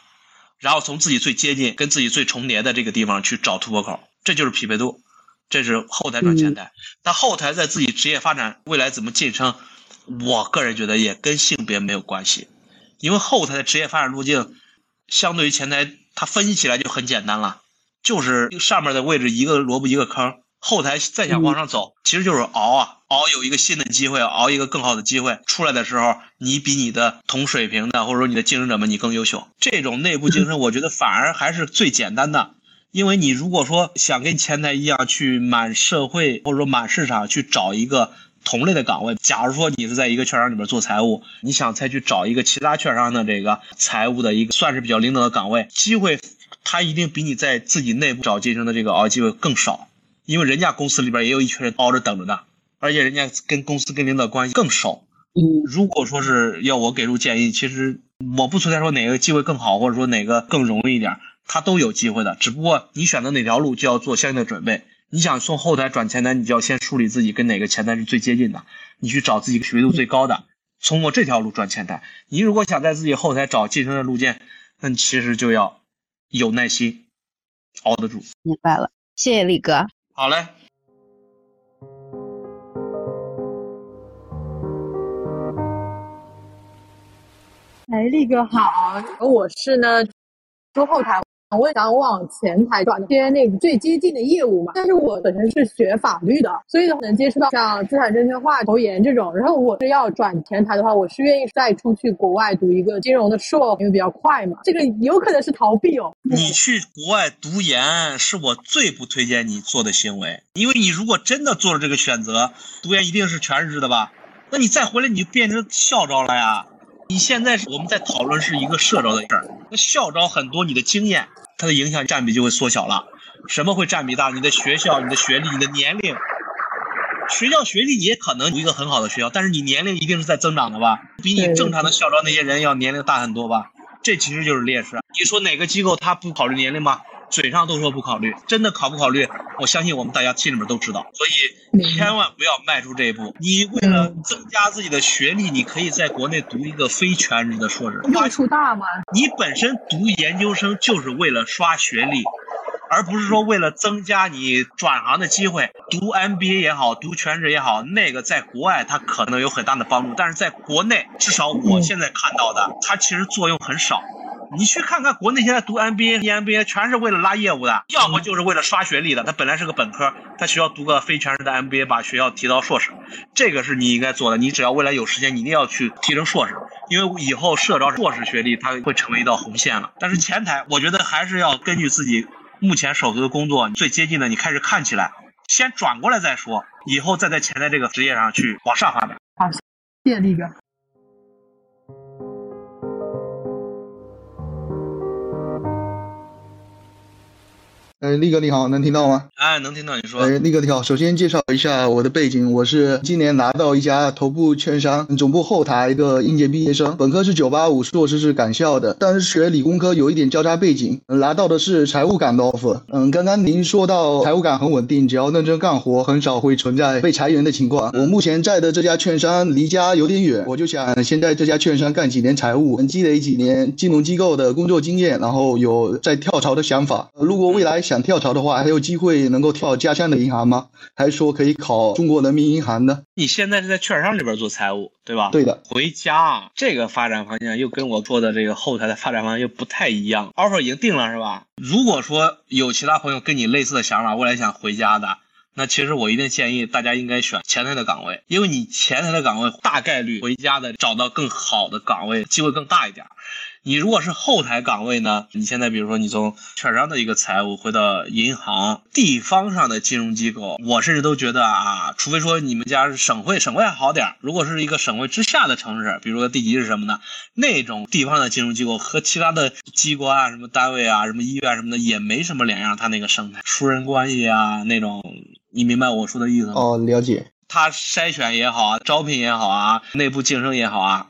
然后从自己最接近、跟自己最重叠的这个地方去找突破口，这就是匹配度。这是后台转前台，但后台在自己职业发展未来怎么晋升，我个人觉得也跟性别没有关系，因为后台的职业发展路径相对于前台，它分析起来就很简单了，就是上面的位置一个萝卜一个坑，后台再想往上走，其实就是熬啊，熬有一个新的机会，熬一个更好的机会出来的时候，你比你的同水平的或者说你的竞争者们你更优秀，这种内部竞争，我觉得反而还是最简单的。因为你如果说想跟前台一样去满社会或者说满市场去找一个同类的岗位。假如说你是在一个券商里边做财务，你想再去找一个其他券商的这个财务的一个算是比较领导的岗位，机会他一定比你在自己内部找晋升的这个熬机会更少，因为人家公司里边也有一群人熬着等着呢，而且人家跟公司跟领导关系更熟。嗯，如果说是要我给出建议，其实我不存在说哪个机会更好，或者说哪个更容易一点，他都有机会的。只不过你选择哪条路，就要做相应的准备。你想从后台转前台，你就要先梳理自己跟哪个前台是最接近的，你去找自己学度最高的，通过这条路转前台。你如果想在自己后台找晋升的路径，那你其实就要有耐心，熬得住。明白了，谢谢力哥。好嘞。哎，力哥好，我是呢做后台，我想往前台转接那个最接近的业务嘛。但是我本身是学法律的，所以能接触到像资产证券化、投研这种。然后我是要转前台的话，我是愿意再出去国外读一个金融的硕，因为比较快嘛。这个有可能是逃避哦。你去国外读研是我最不推荐你做的行为，因为你如果真的做了这个选择，读研一定是全日制的吧？那你再回来你就变成校招了呀。你现在是我们在讨论是一个社招的事儿，那校招很多你的经验，它的影响占比就会缩小了。什么会占比大？你的学校、你的学历、你的年龄。学校学历也可能有一个很好的学校，但是你年龄一定是在增长的吧？比你正常的校招那些人要年龄大很多吧？这其实就是劣势。你说哪个机构他不考虑年龄吗？嘴上都说不考虑，真的考不考虑？我相信我们大家心里面都知道，所以千万不要迈出这一步。你为了增加自己的学历，你可以在国内读一个非全日的硕士，用处大吗？你本身读研究生就是为了刷学历，而不是说为了增加你转行的机会。读 MBA 也好，读全职也好，那个在国外它可能有很大的帮助，但是在国内，至少我现在看到的，它其实作用很少。你去看看国内现在读 MBA、EMBA 全是为了拉业务的，要么就是为了刷学历的。他本来是个本科，他需要读个非全日的 MBA，把学校提到硕士，这个是你应该做的。你只要未来有时间，你一定要去提升硕士，因为以后社招硕士学历它会成为一道红线了。但是前台，我觉得还是要根据自己目前手头的工作最接近的，你开始看起来，先转过来再说，以后再在前台这个职业上去往上发展。好，谢谢力哥。哎，力哥你好，能听到吗？哎，能听到，你说。哎，力哥你好，首先介绍一下我的背景，我是今年拿到一家头部券商总部后台一个应届毕业生，本科是985，硕士是港校的，但是学理工科有一点交叉背景，拿到的是财务岗的 offer。嗯，刚刚您说到财务岗很稳定，只要认真干活，很少会存在被裁员的情况。我目前在的这家券商离家有点远，我就想先在这家券商干几年财务，积累几年金融机构的工作经验，然后有在跳槽的想法。如果未来想跳槽的话，还有机会能够跳家乡的银行吗？还是说可以考中国人民银行呢？你现在是在券商里边做财务，对吧？对的。回家这个发展方向又跟我做的这个后台的发展方向又不太一样。offer 已经定了是吧？如果说有其他朋友跟你类似的想法，未来想回家的，那其实我一定建议大家应该选前台的岗位，因为你前台的岗位大概率回家的找到更好的岗位机会更大一点。你如果是后台岗位呢？你现在比如说你从券商的一个财务回到银行、地方上的金融机构，我甚至都觉得啊，除非说你们家是省会，省会还好点儿。如果是一个省会之下的城市，比如说地级是什么呢？那种地方的金融机构和其他的机关啊、什么单位啊、什么医院什么的也没什么两样，他那个生态、熟人关系啊那种，你明白我说的意思吗？哦，了解。他筛选也好啊，招聘也好啊，内部晋升也好啊。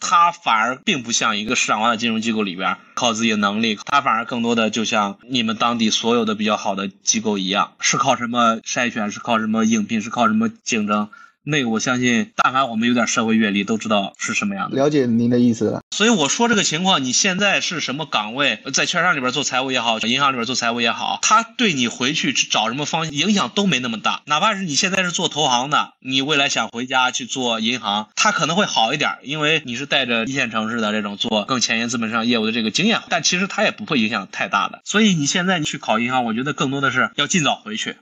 它反而并不像一个市场化的金融机构里边靠自己的能力，它反而更多的就像你们当地所有的比较好的机构一样，是靠什么筛选，是靠什么应聘，是靠什么竞争。那个我相信，但凡我们有点社会阅历，都知道是什么样的。了解您的意思了。所以我说这个情况，你现在是什么岗位，在券商里边做财务也好，银行里边做财务也好，他对你回去找什么方向影响都没那么大。哪怕是你现在是做投行的，你未来想回家去做银行，他可能会好一点，因为你是带着一线城市的这种做更前沿资本市场业务的这个经验。但其实它也不会影响太大的。所以你现在你去考银行，我觉得更多的是要尽早回去。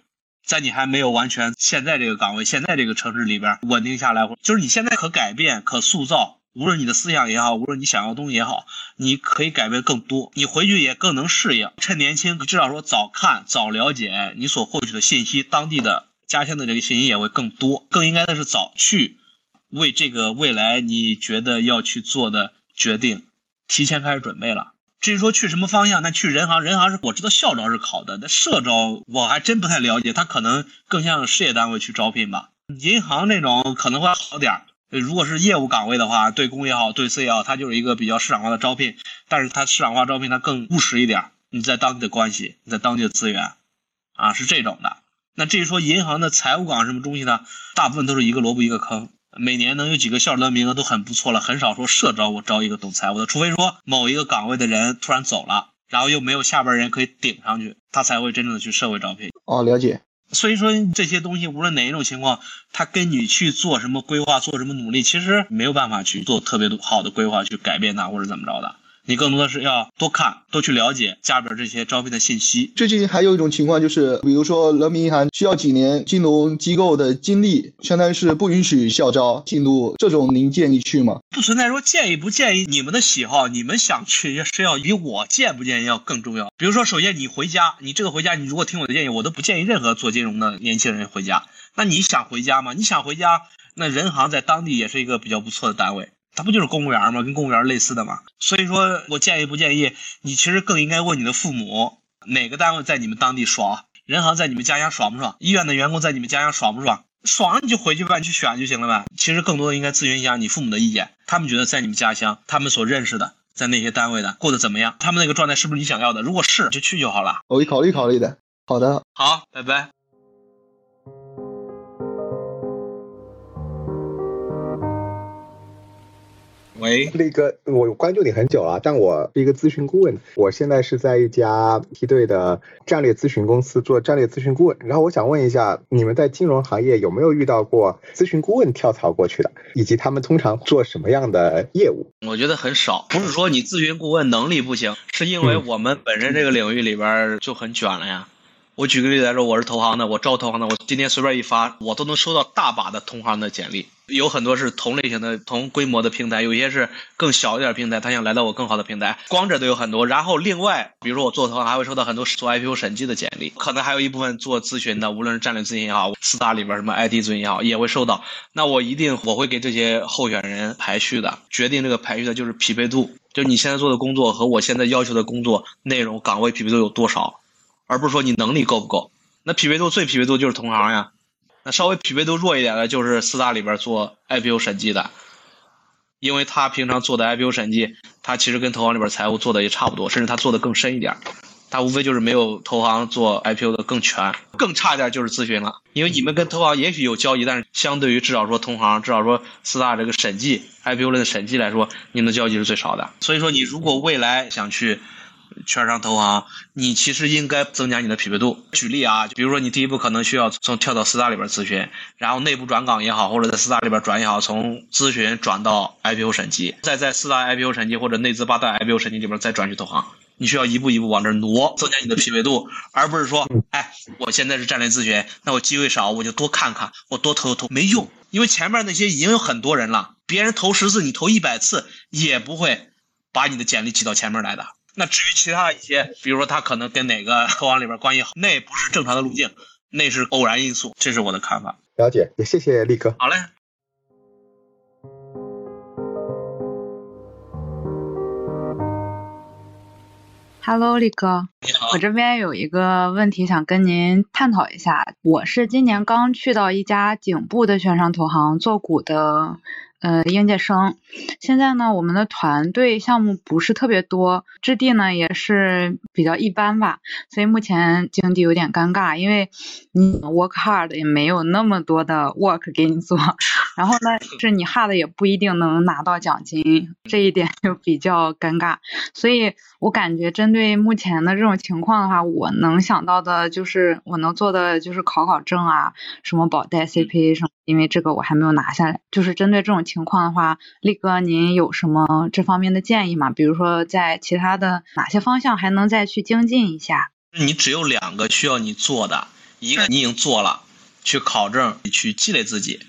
在你还没有完全现在这个岗位、现在这个城市里边稳定下来，就是你现在可改变、可塑造，无论你的思想也好，无论你想要的东西也好，你可以改变更多。你回去也更能适应。趁年轻，至少说早看、早了解你所获取的信息，当地的家乡的这个信息也会更多。更应该的是早去为这个未来你觉得要去做的决定提前开始准备了。至于说去什么方向，那去人行，人行是我知道校招是考的，那社招我还真不太了解，他可能更像事业单位去招聘吧。银行那种可能会好点儿。如果是业务岗位的话，对公也好，对私也好，它就是一个比较市场化的招聘，但是它市场化招聘它更务实一点。你在当地的关系，你在当地的资源，啊，是这种的。那至于说银行的财务岗什么东西呢？大部分都是一个萝卜一个坑，每年能有几个校招名额都很不错了，很少说社招我招一个懂财务的，除非说某一个岗位的人突然走了，然后又没有下边人可以顶上去，他才会真正的去社会招聘。哦，了解。所以说这些东西无论哪一种情况，他跟你去做什么规划，做什么努力，其实没有办法去做特别好的规划去改变它或者怎么着的。你更多的是要多看，多去了解家里边这些招聘的信息。最近还有一种情况就是，比如说人民银行需要几年金融机构的经历，相当于是不允许校招进入，这种您建议去吗？不存在说建议不建议，你们的喜好，你们想去是要比我建不建议要更重要。比如说，首先你回家，你这个回家，你如果听我的建议，我都不建议任何做金融的年轻人回家。那你想回家吗？你想回家，那人行在当地也是一个比较不错的单位。它不就是公务员吗？跟公务员类似的嘛。所以说我建议不建议你，其实更应该问你的父母，哪个单位在你们当地爽？人行在你们家乡爽不爽？医院的员工在你们家乡爽不爽？爽你就回去吧，你去选就行了呗。其实更多的应该咨询一下你父母的意见，他们觉得在你们家乡，他们所认识的在那些单位的过得怎么样？他们那个状态是不是你想要的？如果是，就去就好了。我会考虑考虑的。好的，好，拜拜。喂，力哥，我关注你很久了，但我是一个咨询顾问，我现在是在一家梯队的战略咨询公司做战略咨询顾问。然后我想问一下，你们在金融行业有没有遇到过咨询顾问跳槽过去的，以及他们通常做什么样的业务？我觉得很少，不是说你咨询顾问能力不行，是因为我们本身这个领域里边就很卷了呀。我举个例子来说，我是投行的，我招投行的，我今天随便一发，我都能收到大把的同行的简历。有很多是同类型的、同规模的平台，有些是更小一点平台，他想来到我更好的平台，光这都有很多。然后另外，比如说我做投行，还会收到很多做 IPO 审计的简历，可能还有一部分做咨询的，无论是战略咨询也好，四大里边什么 IT 咨询也好，也会收到。那我一定我会给这些候选人排序的，决定这个排序的就是匹配度，就你现在做的工作和我现在要求的工作内容、岗位匹配度有多少。而不是说你能力够不够，那匹配度最匹配度就是同行呀，那稍微匹配度弱一点的就是四大里边做 IPO 审计的，因为他平常做的 IPO 审计，他其实跟投行里边财务做的也差不多，甚至他做的更深一点，他无非就是没有投行做 IPO 的更全，更差一点就是咨询了，因为你们跟投行也许有交集，但是相对于至少说同行，至少说四大这个审计 IPO 类的审计来说，你们的交集是最少的，所以说你如果未来想去。券商投行，你其实应该增加你的匹配度。举例啊，比如说你第一步可能需要从跳到四大里边咨询，然后内部转岗也好，或者在四大里边转也好，从咨询转到 IPO 审计，再在四大 IPO 审计或者内资八大 IPO 审计里边再转去投行。你需要一步一步往这挪，增加你的匹配度，而不是说，哎，我现在是战略咨询，那我机会少，我就多看看，我多投投，没用，因为前面那些已经有很多人了，别人投十次，你投一百次，也不会把你的简历挤到前面来的。那至于其他一些，比如说他可能跟哪个投行里边关系好，那不是正常的路径，那是偶然因素，这是我的看法。了解，也谢谢力哥。好嘞。Hello，力哥，你好。我这边有一个问题想跟您探讨一下，我是今年刚去到一家颈部的券商投行做股的。呃，应届生，现在呢，我们的团队项目不是特别多，质地呢也是比较一般吧，所以目前经济有点尴尬，因为你 work hard 也没有那么多的 work 给你做，然后呢，是你 hard 也不一定能拿到奖金，这一点就比较尴尬，所以我感觉针对目前的这种情况的话，我能想到的就是我能做的就是考考证啊，什么保代 CPA 什么，因为这个我还没有拿下来，就是针对这种。情况的话，力哥，您有什么这方面的建议吗？比如说，在其他的哪些方向还能再去精进一下？你只有两个需要你做的，一个你已经做了，去考证，去积累自己。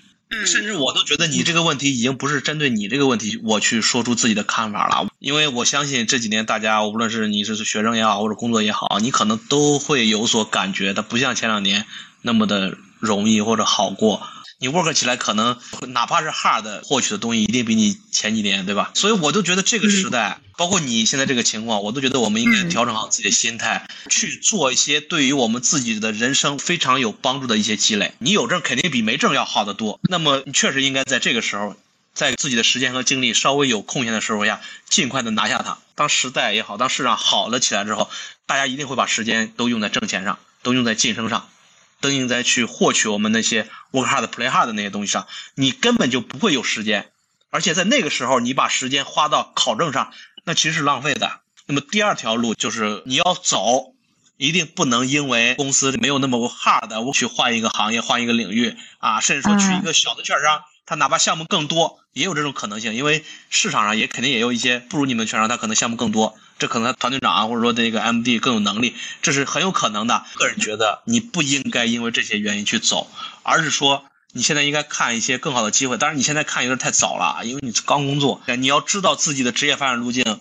甚至我都觉得你这个问题已经不是针对你这个问题，我去说出自己的看法了。因为我相信这几年大家，无论是你是学生也好，或者工作也好，你可能都会有所感觉。它不像前两年那么的容易或者好过。你 work 起来可能哪怕是 hard 获取的东西，一定比你前几年，对吧？所以我都觉得这个时代，包括你现在这个情况，我都觉得我们应该调整好自己的心态，去做一些对于我们自己的人生非常有帮助的一些积累。你有证肯定比没证要好得多，那么你确实应该在这个时候，在自己的时间和精力稍微有空闲的时候呀，尽快的拿下它。当时代也好，当市场好了起来之后，大家一定会把时间都用在挣钱上，都用在晋升上。都应该去获取我们那些 work hard play hard 的那些东西上，你根本就不会有时间，而且在那个时候你把时间花到考证上，那其实是浪费的。那么第二条路就是你要走，一定不能因为公司没有那么 hard，我去换一个行业，换一个领域啊，甚至说去一个小的券商，他哪怕项目更多，也有这种可能性，因为市场上也肯定也有一些不如你们券商，他可能项目更多。这可能团队长啊或者说这个 MD 更有能力，这是很有可能的。个人觉得你不应该因为这些原因去走，而是说你现在应该看一些更好的机会。当然你现在看有点太早了，因为你刚工作，你要知道自己的职业发展路径。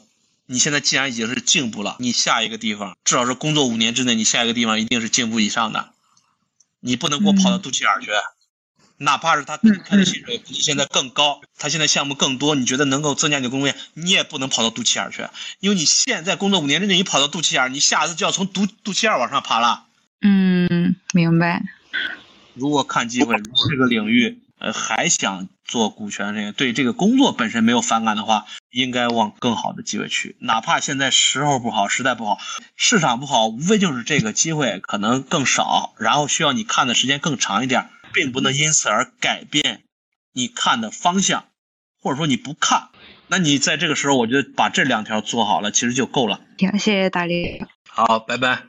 你现在既然已经是进步了，你下一个地方至少是工作五年之内，你下一个地方一定是进步以上的。你不能给我跑到肚脐眼去。哪怕是他开的薪水比你现在更高，他现在项目更多，你觉得能够增加你的工作量，你也不能跑到肚脐眼去，因为你现在工作五年之内，你跑到肚脐眼，你下次就要从肚肚脐眼往上爬了。嗯，明白。如果看机会，如果这个领域呃还想做股权这个，对这个工作本身没有反感的话，应该往更好的机会去。哪怕现在时候不好，时代不好，市场不好，无非就是这个机会可能更少，然后需要你看的时间更长一点。并不能因此而改变你看的方向，或者说你不看，那你在这个时候，我觉得把这两条做好了，其实就够了。行，谢谢大力。好，拜拜。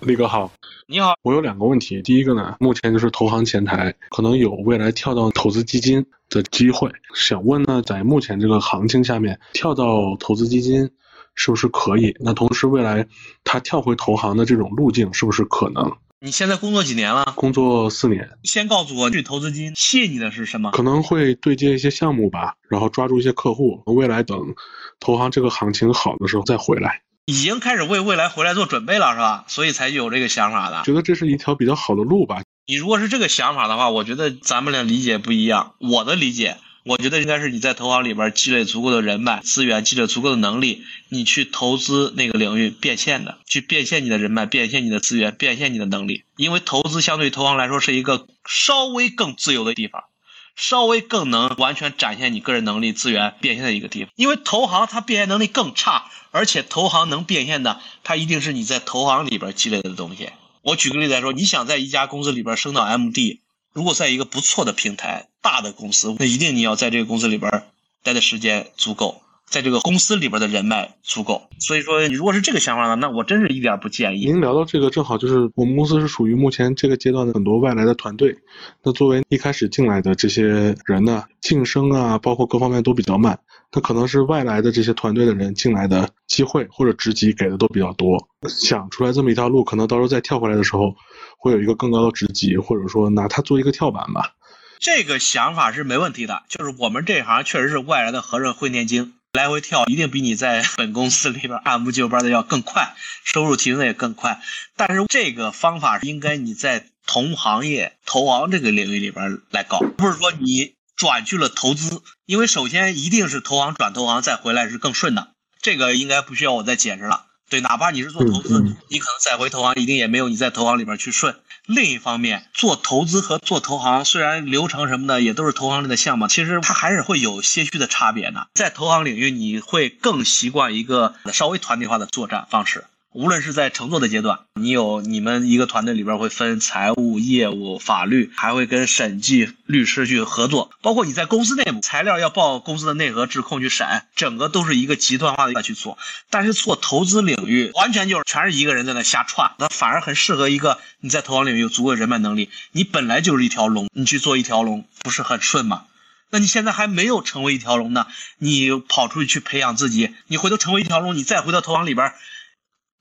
力哥好，你好，我有两个问题。第一个呢，目前就是投行前台可能有未来跳到投资基金的机会，想问呢，在目前这个行情下面跳到投资基金。是不是可以？那同时，未来他跳回投行的这种路径是不是可能？你现在工作几年了？工作四年。先告诉我，去投资金吸引你的是什么？可能会对接一些项目吧，然后抓住一些客户。未来等投行这个行情好的时候再回来。已经开始为未来回来做准备了，是吧？所以才有这个想法的。觉得这是一条比较好的路吧？你如果是这个想法的话，我觉得咱们俩理解不一样。我的理解。我觉得应该是你在投行里边积累足够的人脉资源，积累足够的能力，你去投资那个领域变现的，去变现你的人脉，变现你的资源，变现你的能力。因为投资相对投行来说是一个稍微更自由的地方，稍微更能完全展现你个人能力、资源变现的一个地方。因为投行它变现能力更差，而且投行能变现的，它一定是你在投行里边积累的东西。我举个例子来说，你想在一家公司里边升到 MD。如果在一个不错的平台、大的公司，那一定你要在这个公司里边待的时间足够，在这个公司里边的人脉足够。所以说，你如果是这个想法呢，那我真是一点不建议。您聊到这个，正好就是我们公司是属于目前这个阶段的很多外来的团队。那作为一开始进来的这些人呢，晋升啊，包括各方面都比较慢。那可能是外来的这些团队的人进来的机会或者职级给的都比较多，想出来这么一条路，可能到时候再跳回来的时候。会有一个更高的职级，或者说拿它做一个跳板吧。这个想法是没问题的，就是我们这行确实是外来的和尚会念经，来回跳一定比你在本公司里边按部就班的要更快，收入提升的也更快。但是这个方法应该你在同行业投行这个领域里边来搞，不是说你转去了投资，因为首先一定是投行转投行再回来是更顺的，这个应该不需要我再解释了。对，哪怕你是做投资，你可能再回投行，一定也没有你在投行里边去顺。另一方面，做投资和做投行，虽然流程什么的也都是投行类的项目，其实它还是会有些许的差别的。在投行领域，你会更习惯一个稍微团体化的作战方式。无论是在乘坐的阶段，你有你们一个团队里边会分财务、业务、法律，还会跟审计律师去合作。包括你在公司内部，材料要报公司的内核质控去审，整个都是一个集团化的去做。但是做投资领域，完全就是全是一个人在那瞎串，那反而很适合一个你在投行领域有足够的人脉能力，你本来就是一条龙，你去做一条龙不是很顺吗？那你现在还没有成为一条龙呢，你跑出去去培养自己，你回头成为一条龙，你再回到投行里边。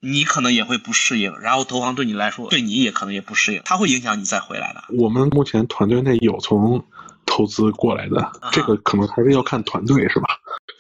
你可能也会不适应，然后投行对你来说，对你也可能也不适应，它会影响你再回来的。我们目前团队内有从投资过来的，这个可能还是要看团队，是吧？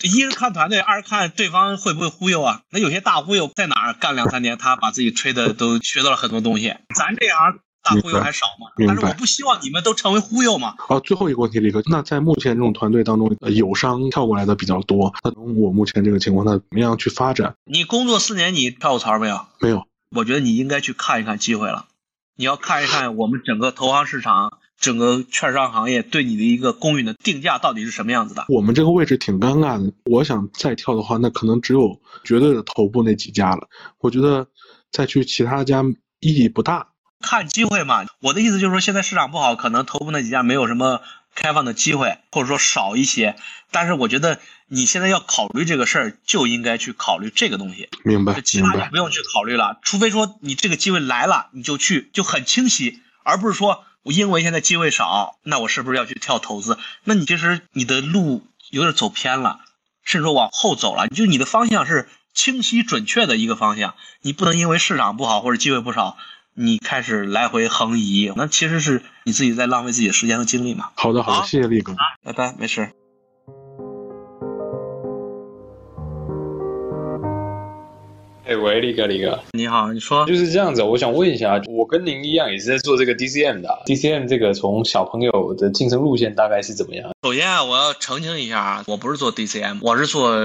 一是看团队，二是看对方会不会忽悠啊。那有些大忽悠在哪儿干两三年，他把自己吹的都学到了很多东西。咱这行大忽悠还少嘛，但是我不希望你们都成为忽悠嘛。哦，最后一个问题，李哥，那在目前这种团队当中，呃友商跳过来的比较多，那从我目前这个情况，那怎么样去发展？你工作四年，你跳过槽没有？没有。我觉得你应该去看一看机会了，你要看一看我们整个投行市场。整个券商行业对你的一个公允的定价到底是什么样子的？我们这个位置挺尴尬的，我想再跳的话，那可能只有绝对的头部那几家了。我觉得再去其他家意义不大。看机会嘛，我的意思就是说，现在市场不好，可能头部那几家没有什么开放的机会，或者说少一些。但是我觉得你现在要考虑这个事儿，就应该去考虑这个东西。明白，其他就不用去考虑了，除非说你这个机会来了，你就去，就很清晰，而不是说。我因为现在机会少，那我是不是要去跳投资？那你其实你的路有点走偏了，甚至说往后走了。就你的方向是清晰准确的一个方向，你不能因为市场不好或者机会不少，你开始来回横移，那其实是你自己在浪费自己的时间和精力嘛。好的，好的，谢谢力哥，拜拜，没事。哎，喂，力哥，力哥，你好，你说就是这样子。我想问一下，我跟您一样也是在做这个 DCM 的，DCM 这个从小朋友的晋升路线大概是怎么样？首先啊，我要澄清一下啊，我不是做 DCM，我是做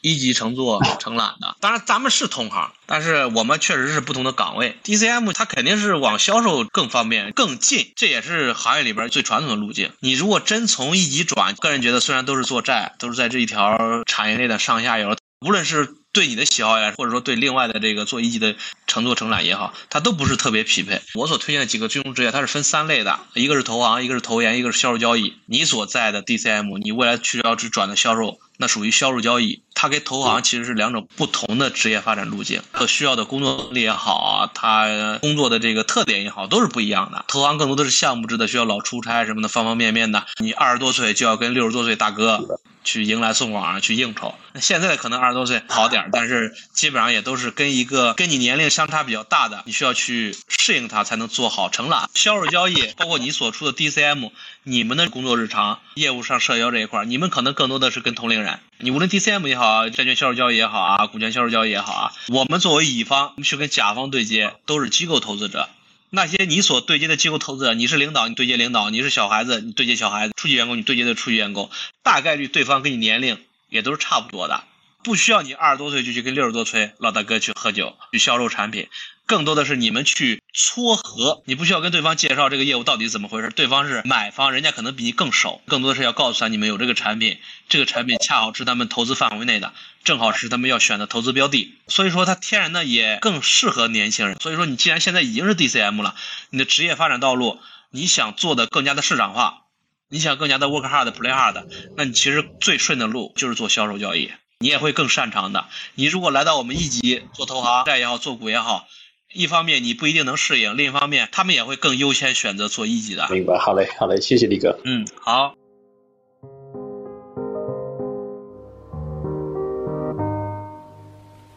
一级乘坐 承揽的。当然，咱们是同行，但是我们确实是不同的岗位。DCM 它肯定是往销售更方便、更近，这也是行业里边最传统的路径。你如果真从一级转，个人觉得虽然都是做债，都是在这一条产业链的上下游，无论是。对你的喜好呀，或者说对另外的这个做一级的乘坐承揽也好，它都不是特别匹配。我所推荐的几个金融职业，它是分三类的，一个是投行，一个是投研，一个是销售交易。你所在的 DCM，你未来需要去转的销售，那属于销售交易。它跟投行其实是两种不同的职业发展路径，所需要的工作能力也好啊，它工作的这个特点也好，都是不一样的。投行更多的是项目制的，需要老出差什么的，方方面面的。你二十多岁就要跟六十多岁大哥去迎来送往去应酬。现在可能二十多岁好点，但是基本上也都是跟一个跟你年龄相差比较大的，你需要去适应他才能做好承揽、销售交易，包括你所出的 DCM，你们的工作日常、业务上社交这一块，你们可能更多的是跟同龄人。你无论 DCM 也好。债券销售交易也好啊，股权销售交易也好啊，我们作为乙方去跟甲方对接，都是机构投资者。那些你所对接的机构投资者，你是领导，你对接领导；你是小孩子，你对接小孩子；初级员工，你对接的初级员工。大概率对方跟你年龄也都是差不多的，不需要你二十多岁就去跟六十多岁老大哥去喝酒去销售产品。更多的是你们去撮合，你不需要跟对方介绍这个业务到底怎么回事，对方是买方，人家可能比你更熟。更多的是要告诉他你们有这个产品，这个产品恰好是他们投资范围内的，正好是他们要选的投资标的。所以说它天然的也更适合年轻人。所以说你既然现在已经是 DCM 了，你的职业发展道路你想做的更加的市场化，你想更加的 work hard play hard，那你其实最顺的路就是做销售交易，你也会更擅长的。你如果来到我们一级做投行债也好，做股也好。一方面你不一定能适应，另一方面他们也会更优先选择做一级的。明白，好嘞，好嘞，谢谢李哥。嗯，好。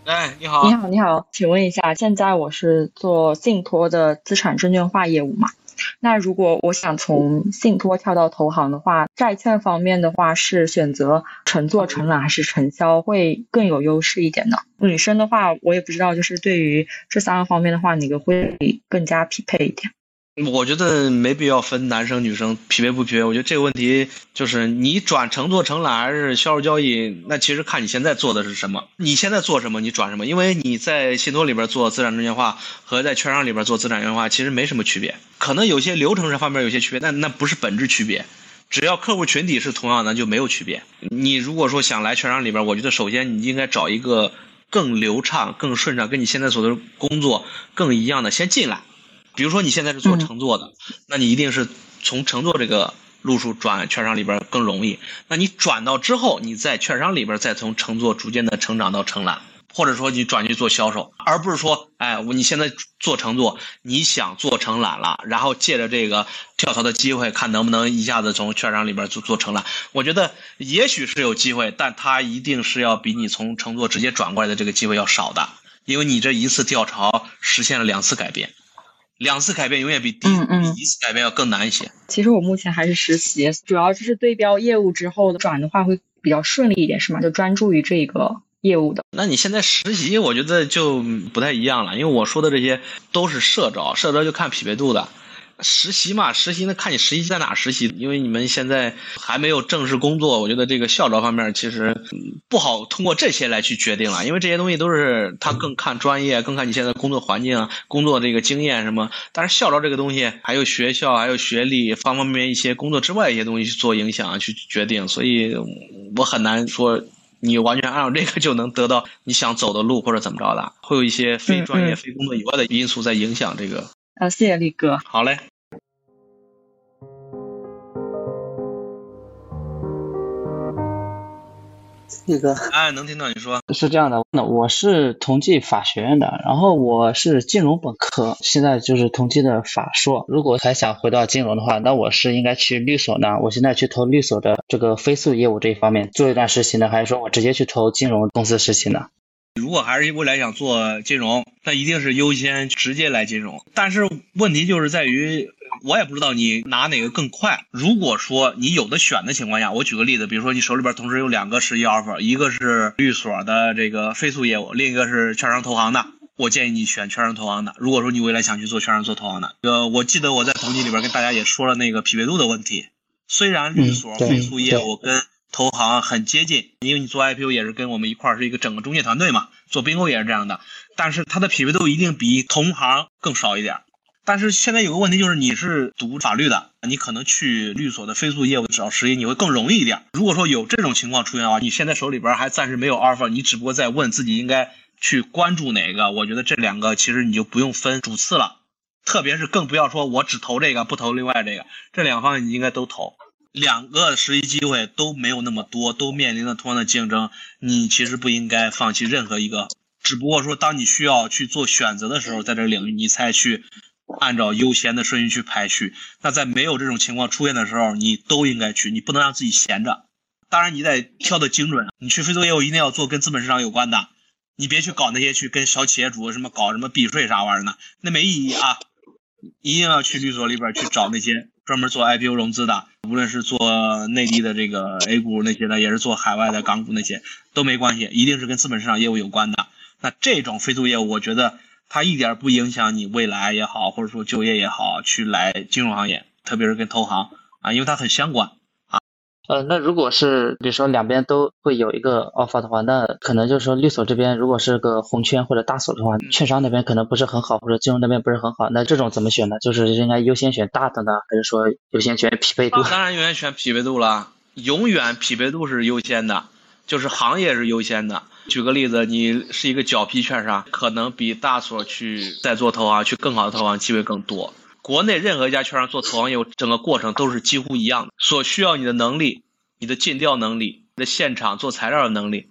哎，你好。你好，你好，请问一下，现在我是做信托的资产证券化业务嘛？那如果我想从信托跳到投行的话，债券方面的话是选择承做承揽还是承销会更有优势一点呢？女生的话，我也不知道，就是对于这三个方面的话，哪个会更加匹配一点？我觉得没必要分男生女生匹配不匹配。我觉得这个问题就是你转乘坐承揽还是销售交易，那其实看你现在做的是什么。你现在做什么，你转什么。因为你在信托里边做资产证券化和在券商里边做资产证券化其实没什么区别，可能有些流程上方面有些区别，但那不是本质区别。只要客户群体是同样的，就没有区别。你如果说想来券商里边，我觉得首先你应该找一个更流畅、更顺畅，跟你现在做的工作更一样的先进来。比如说你现在是做乘坐的，那你一定是从乘坐这个路数转券商里边更容易。那你转到之后，你在券商里边再从乘坐逐渐的成长到承揽，或者说你转去做销售，而不是说，哎，你现在做乘坐，你想做承揽了，然后借着这个跳槽的机会，看能不能一下子从券商里边做做承揽。我觉得也许是有机会，但它一定是要比你从乘坐直接转过来的这个机会要少的，因为你这一次跳槽实现了两次改变。两次改变永远比第一次改变要更难一些。其实我目前还是实习，主要就是对标业务之后的转的话会比较顺利一点，是吗？就专注于这个业务的。那你现在实习，我觉得就不太一样了，因为我说的这些都是社招，社招就看匹配度的。实习嘛，实习那看你实习在哪实习，因为你们现在还没有正式工作，我觉得这个校招方面其实不好通过这些来去决定了，因为这些东西都是他更看专业，更看你现在工作环境啊，工作这个经验什么。但是校招这个东西，还有学校，还有学历，方方面面一些工作之外一些东西去做影响去决定，所以我很难说你完全按照这个就能得到你想走的路或者怎么着的，会有一些非专业、非工作以外的因素在影响这个。啊，谢谢力哥。好嘞。力哥，哎，能听到你说。是这样的，那我是同济法学院的，然后我是金融本科，现在就是同济的法硕。如果还想回到金融的话，那我是应该去律所呢？我现在去投律所的这个非诉业务这一方面做一段实习呢，还是说我直接去投金融公司实习呢？如果还是未来想做金融，那一定是优先直接来金融。但是问题就是在于。我也不知道你拿哪个更快。如果说你有的选的情况下，我举个例子，比如说你手里边同时有两个实习 offer，一个是律所的这个非诉业务，另一个是券商投行的，我建议你选券商投行的。如果说你未来想去做券商做投行的，呃，我记得我在同济里边跟大家也说了那个匹配度的问题。虽然律所非诉业务跟投行很接近，因为你做 IPO 也是跟我们一块儿是一个整个中介团队嘛，做并购也是这样的，但是它的匹配度一定比同行更少一点。但是现在有个问题，就是你是读法律的，你可能去律所的非诉业务找实习，你会更容易一点。如果说有这种情况出现的话，你现在手里边还暂时没有 offer，你只不过在问自己应该去关注哪个。我觉得这两个其实你就不用分主次了，特别是更不要说我只投这个不投另外这个，这两方面你应该都投。两个实习机会都没有那么多，都面临着同样的竞争，你其实不应该放弃任何一个。只不过说当你需要去做选择的时候，在这个领域你才去。按照优先的顺序去排序，那在没有这种情况出现的时候，你都应该去，你不能让自己闲着。当然，你得挑的精准。你去非洲业务一定要做跟资本市场有关的，你别去搞那些去跟小企业主什么搞什么避税啥玩意儿的，那没意义啊！一定要去律所里边去找那些专门做 IPO 融资的，无论是做内地的这个 A 股那些的，也是做海外的港股那些都没关系，一定是跟资本市场业务有关的。那这种非洲业务，我觉得。它一点不影响你未来也好，或者说就业也好，去来金融行业，特别是跟投行啊，因为它很相关。呃，那如果是比如说两边都会有一个 offer 的话，那可能就是说律所这边如果是个红圈或者大所的话，券商那边可能不是很好，或者金融那边不是很好，那这种怎么选呢？就是应该优先选大的呢，还是说优先选匹配度？当然优先选匹配度了，永远匹配度是优先的，就是行业是优先的。举个例子，你是一个脚皮券商，可能比大所去再做投行去更好的投行机会更多。国内任何一家券商做投行业务，整个过程都是几乎一样的，所需要你的能力、你的尽调能力、你的现场做材料的能力、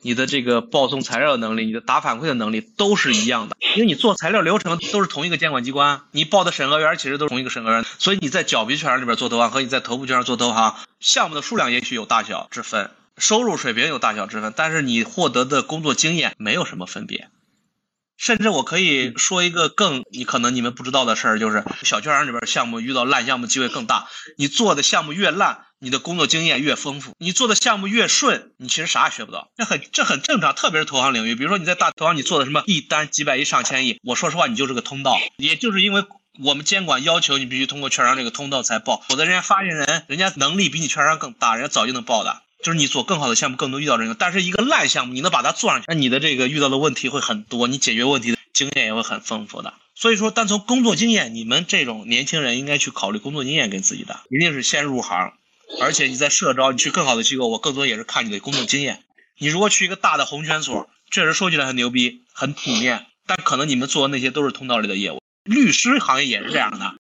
你的这个报送材料的能力、你的打反馈的能力都是一样的。因为你做材料流程都是同一个监管机关，你报的审核员其实都是同一个审核员，所以你在脚皮券商里边做投行和你在头部券商做投行，项目的数量也许有大小之分。收入水平有大小之分，但是你获得的工作经验没有什么分别。甚至我可以说一个更你可能你们不知道的事儿，就是小券商里边项目遇到烂项目机会更大。你做的项目越烂，你的工作经验越丰富；你做的项目越顺，你其实啥也学不到。这很这很正常，特别是投行领域。比如说你在大投行，你做的什么一单几百亿、上千亿，我说实话，你就是个通道。也就是因为我们监管要求你必须通过券商这个通道才报，否则人家发言人人家能力比你券商更大，人家早就能报的。就是你做更好的项目，更多遇到这个，但是一个烂项目，你能把它做上去，那你的这个遇到的问题会很多，你解决问题的经验也会很丰富的。所以说，单从工作经验，你们这种年轻人应该去考虑工作经验跟自己的，一定是先入行。而且你在社招，你去更好的机构，我更多也是看你的工作经验。你如果去一个大的红圈所，确实说起来很牛逼，很体面，但可能你们做的那些都是通道里的业务。律师行业也是这样的。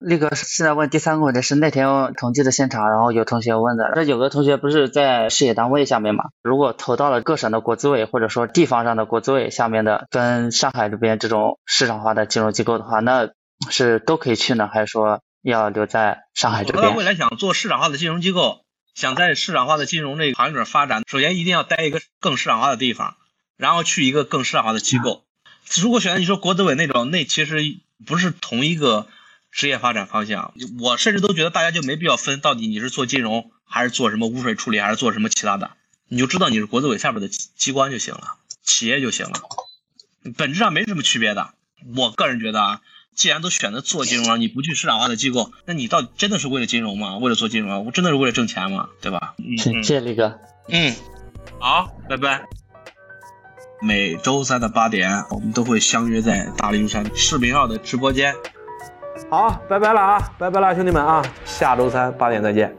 那个现在问第三个问题是那天统计的现场，然后有同学问的，这有个同学不是在事业单位下面嘛？如果投到了各省的国资委或者说地方上的国资委下面的，跟上海这边这种市场化的金融机构的话，那是都可以去呢，还是说要留在上海这边？未来想做市场化的金融机构，想在市场化的金融这个行业里边发展，首先一定要待一个更市场化的地方，然后去一个更市场化的机构。如果选择你说国资委那种，那其实不是同一个。职业发展方向，我甚至都觉得大家就没必要分到底你是做金融还是做什么污水处理，还是做什么其他的，你就知道你是国资委下边的机关就行了，企业就行了，本质上没什么区别的。我个人觉得啊，既然都选择做金融了，你不去市场化的机构，那你到底真的是为了金融吗？为了做金融，我真的是为了挣钱吗？对吧？谢谢李哥。嗯，好，拜拜。每周三的八点，我们都会相约在大灵山视频号的直播间。好，拜拜了啊，拜拜了，兄弟们啊，下周三八点再见。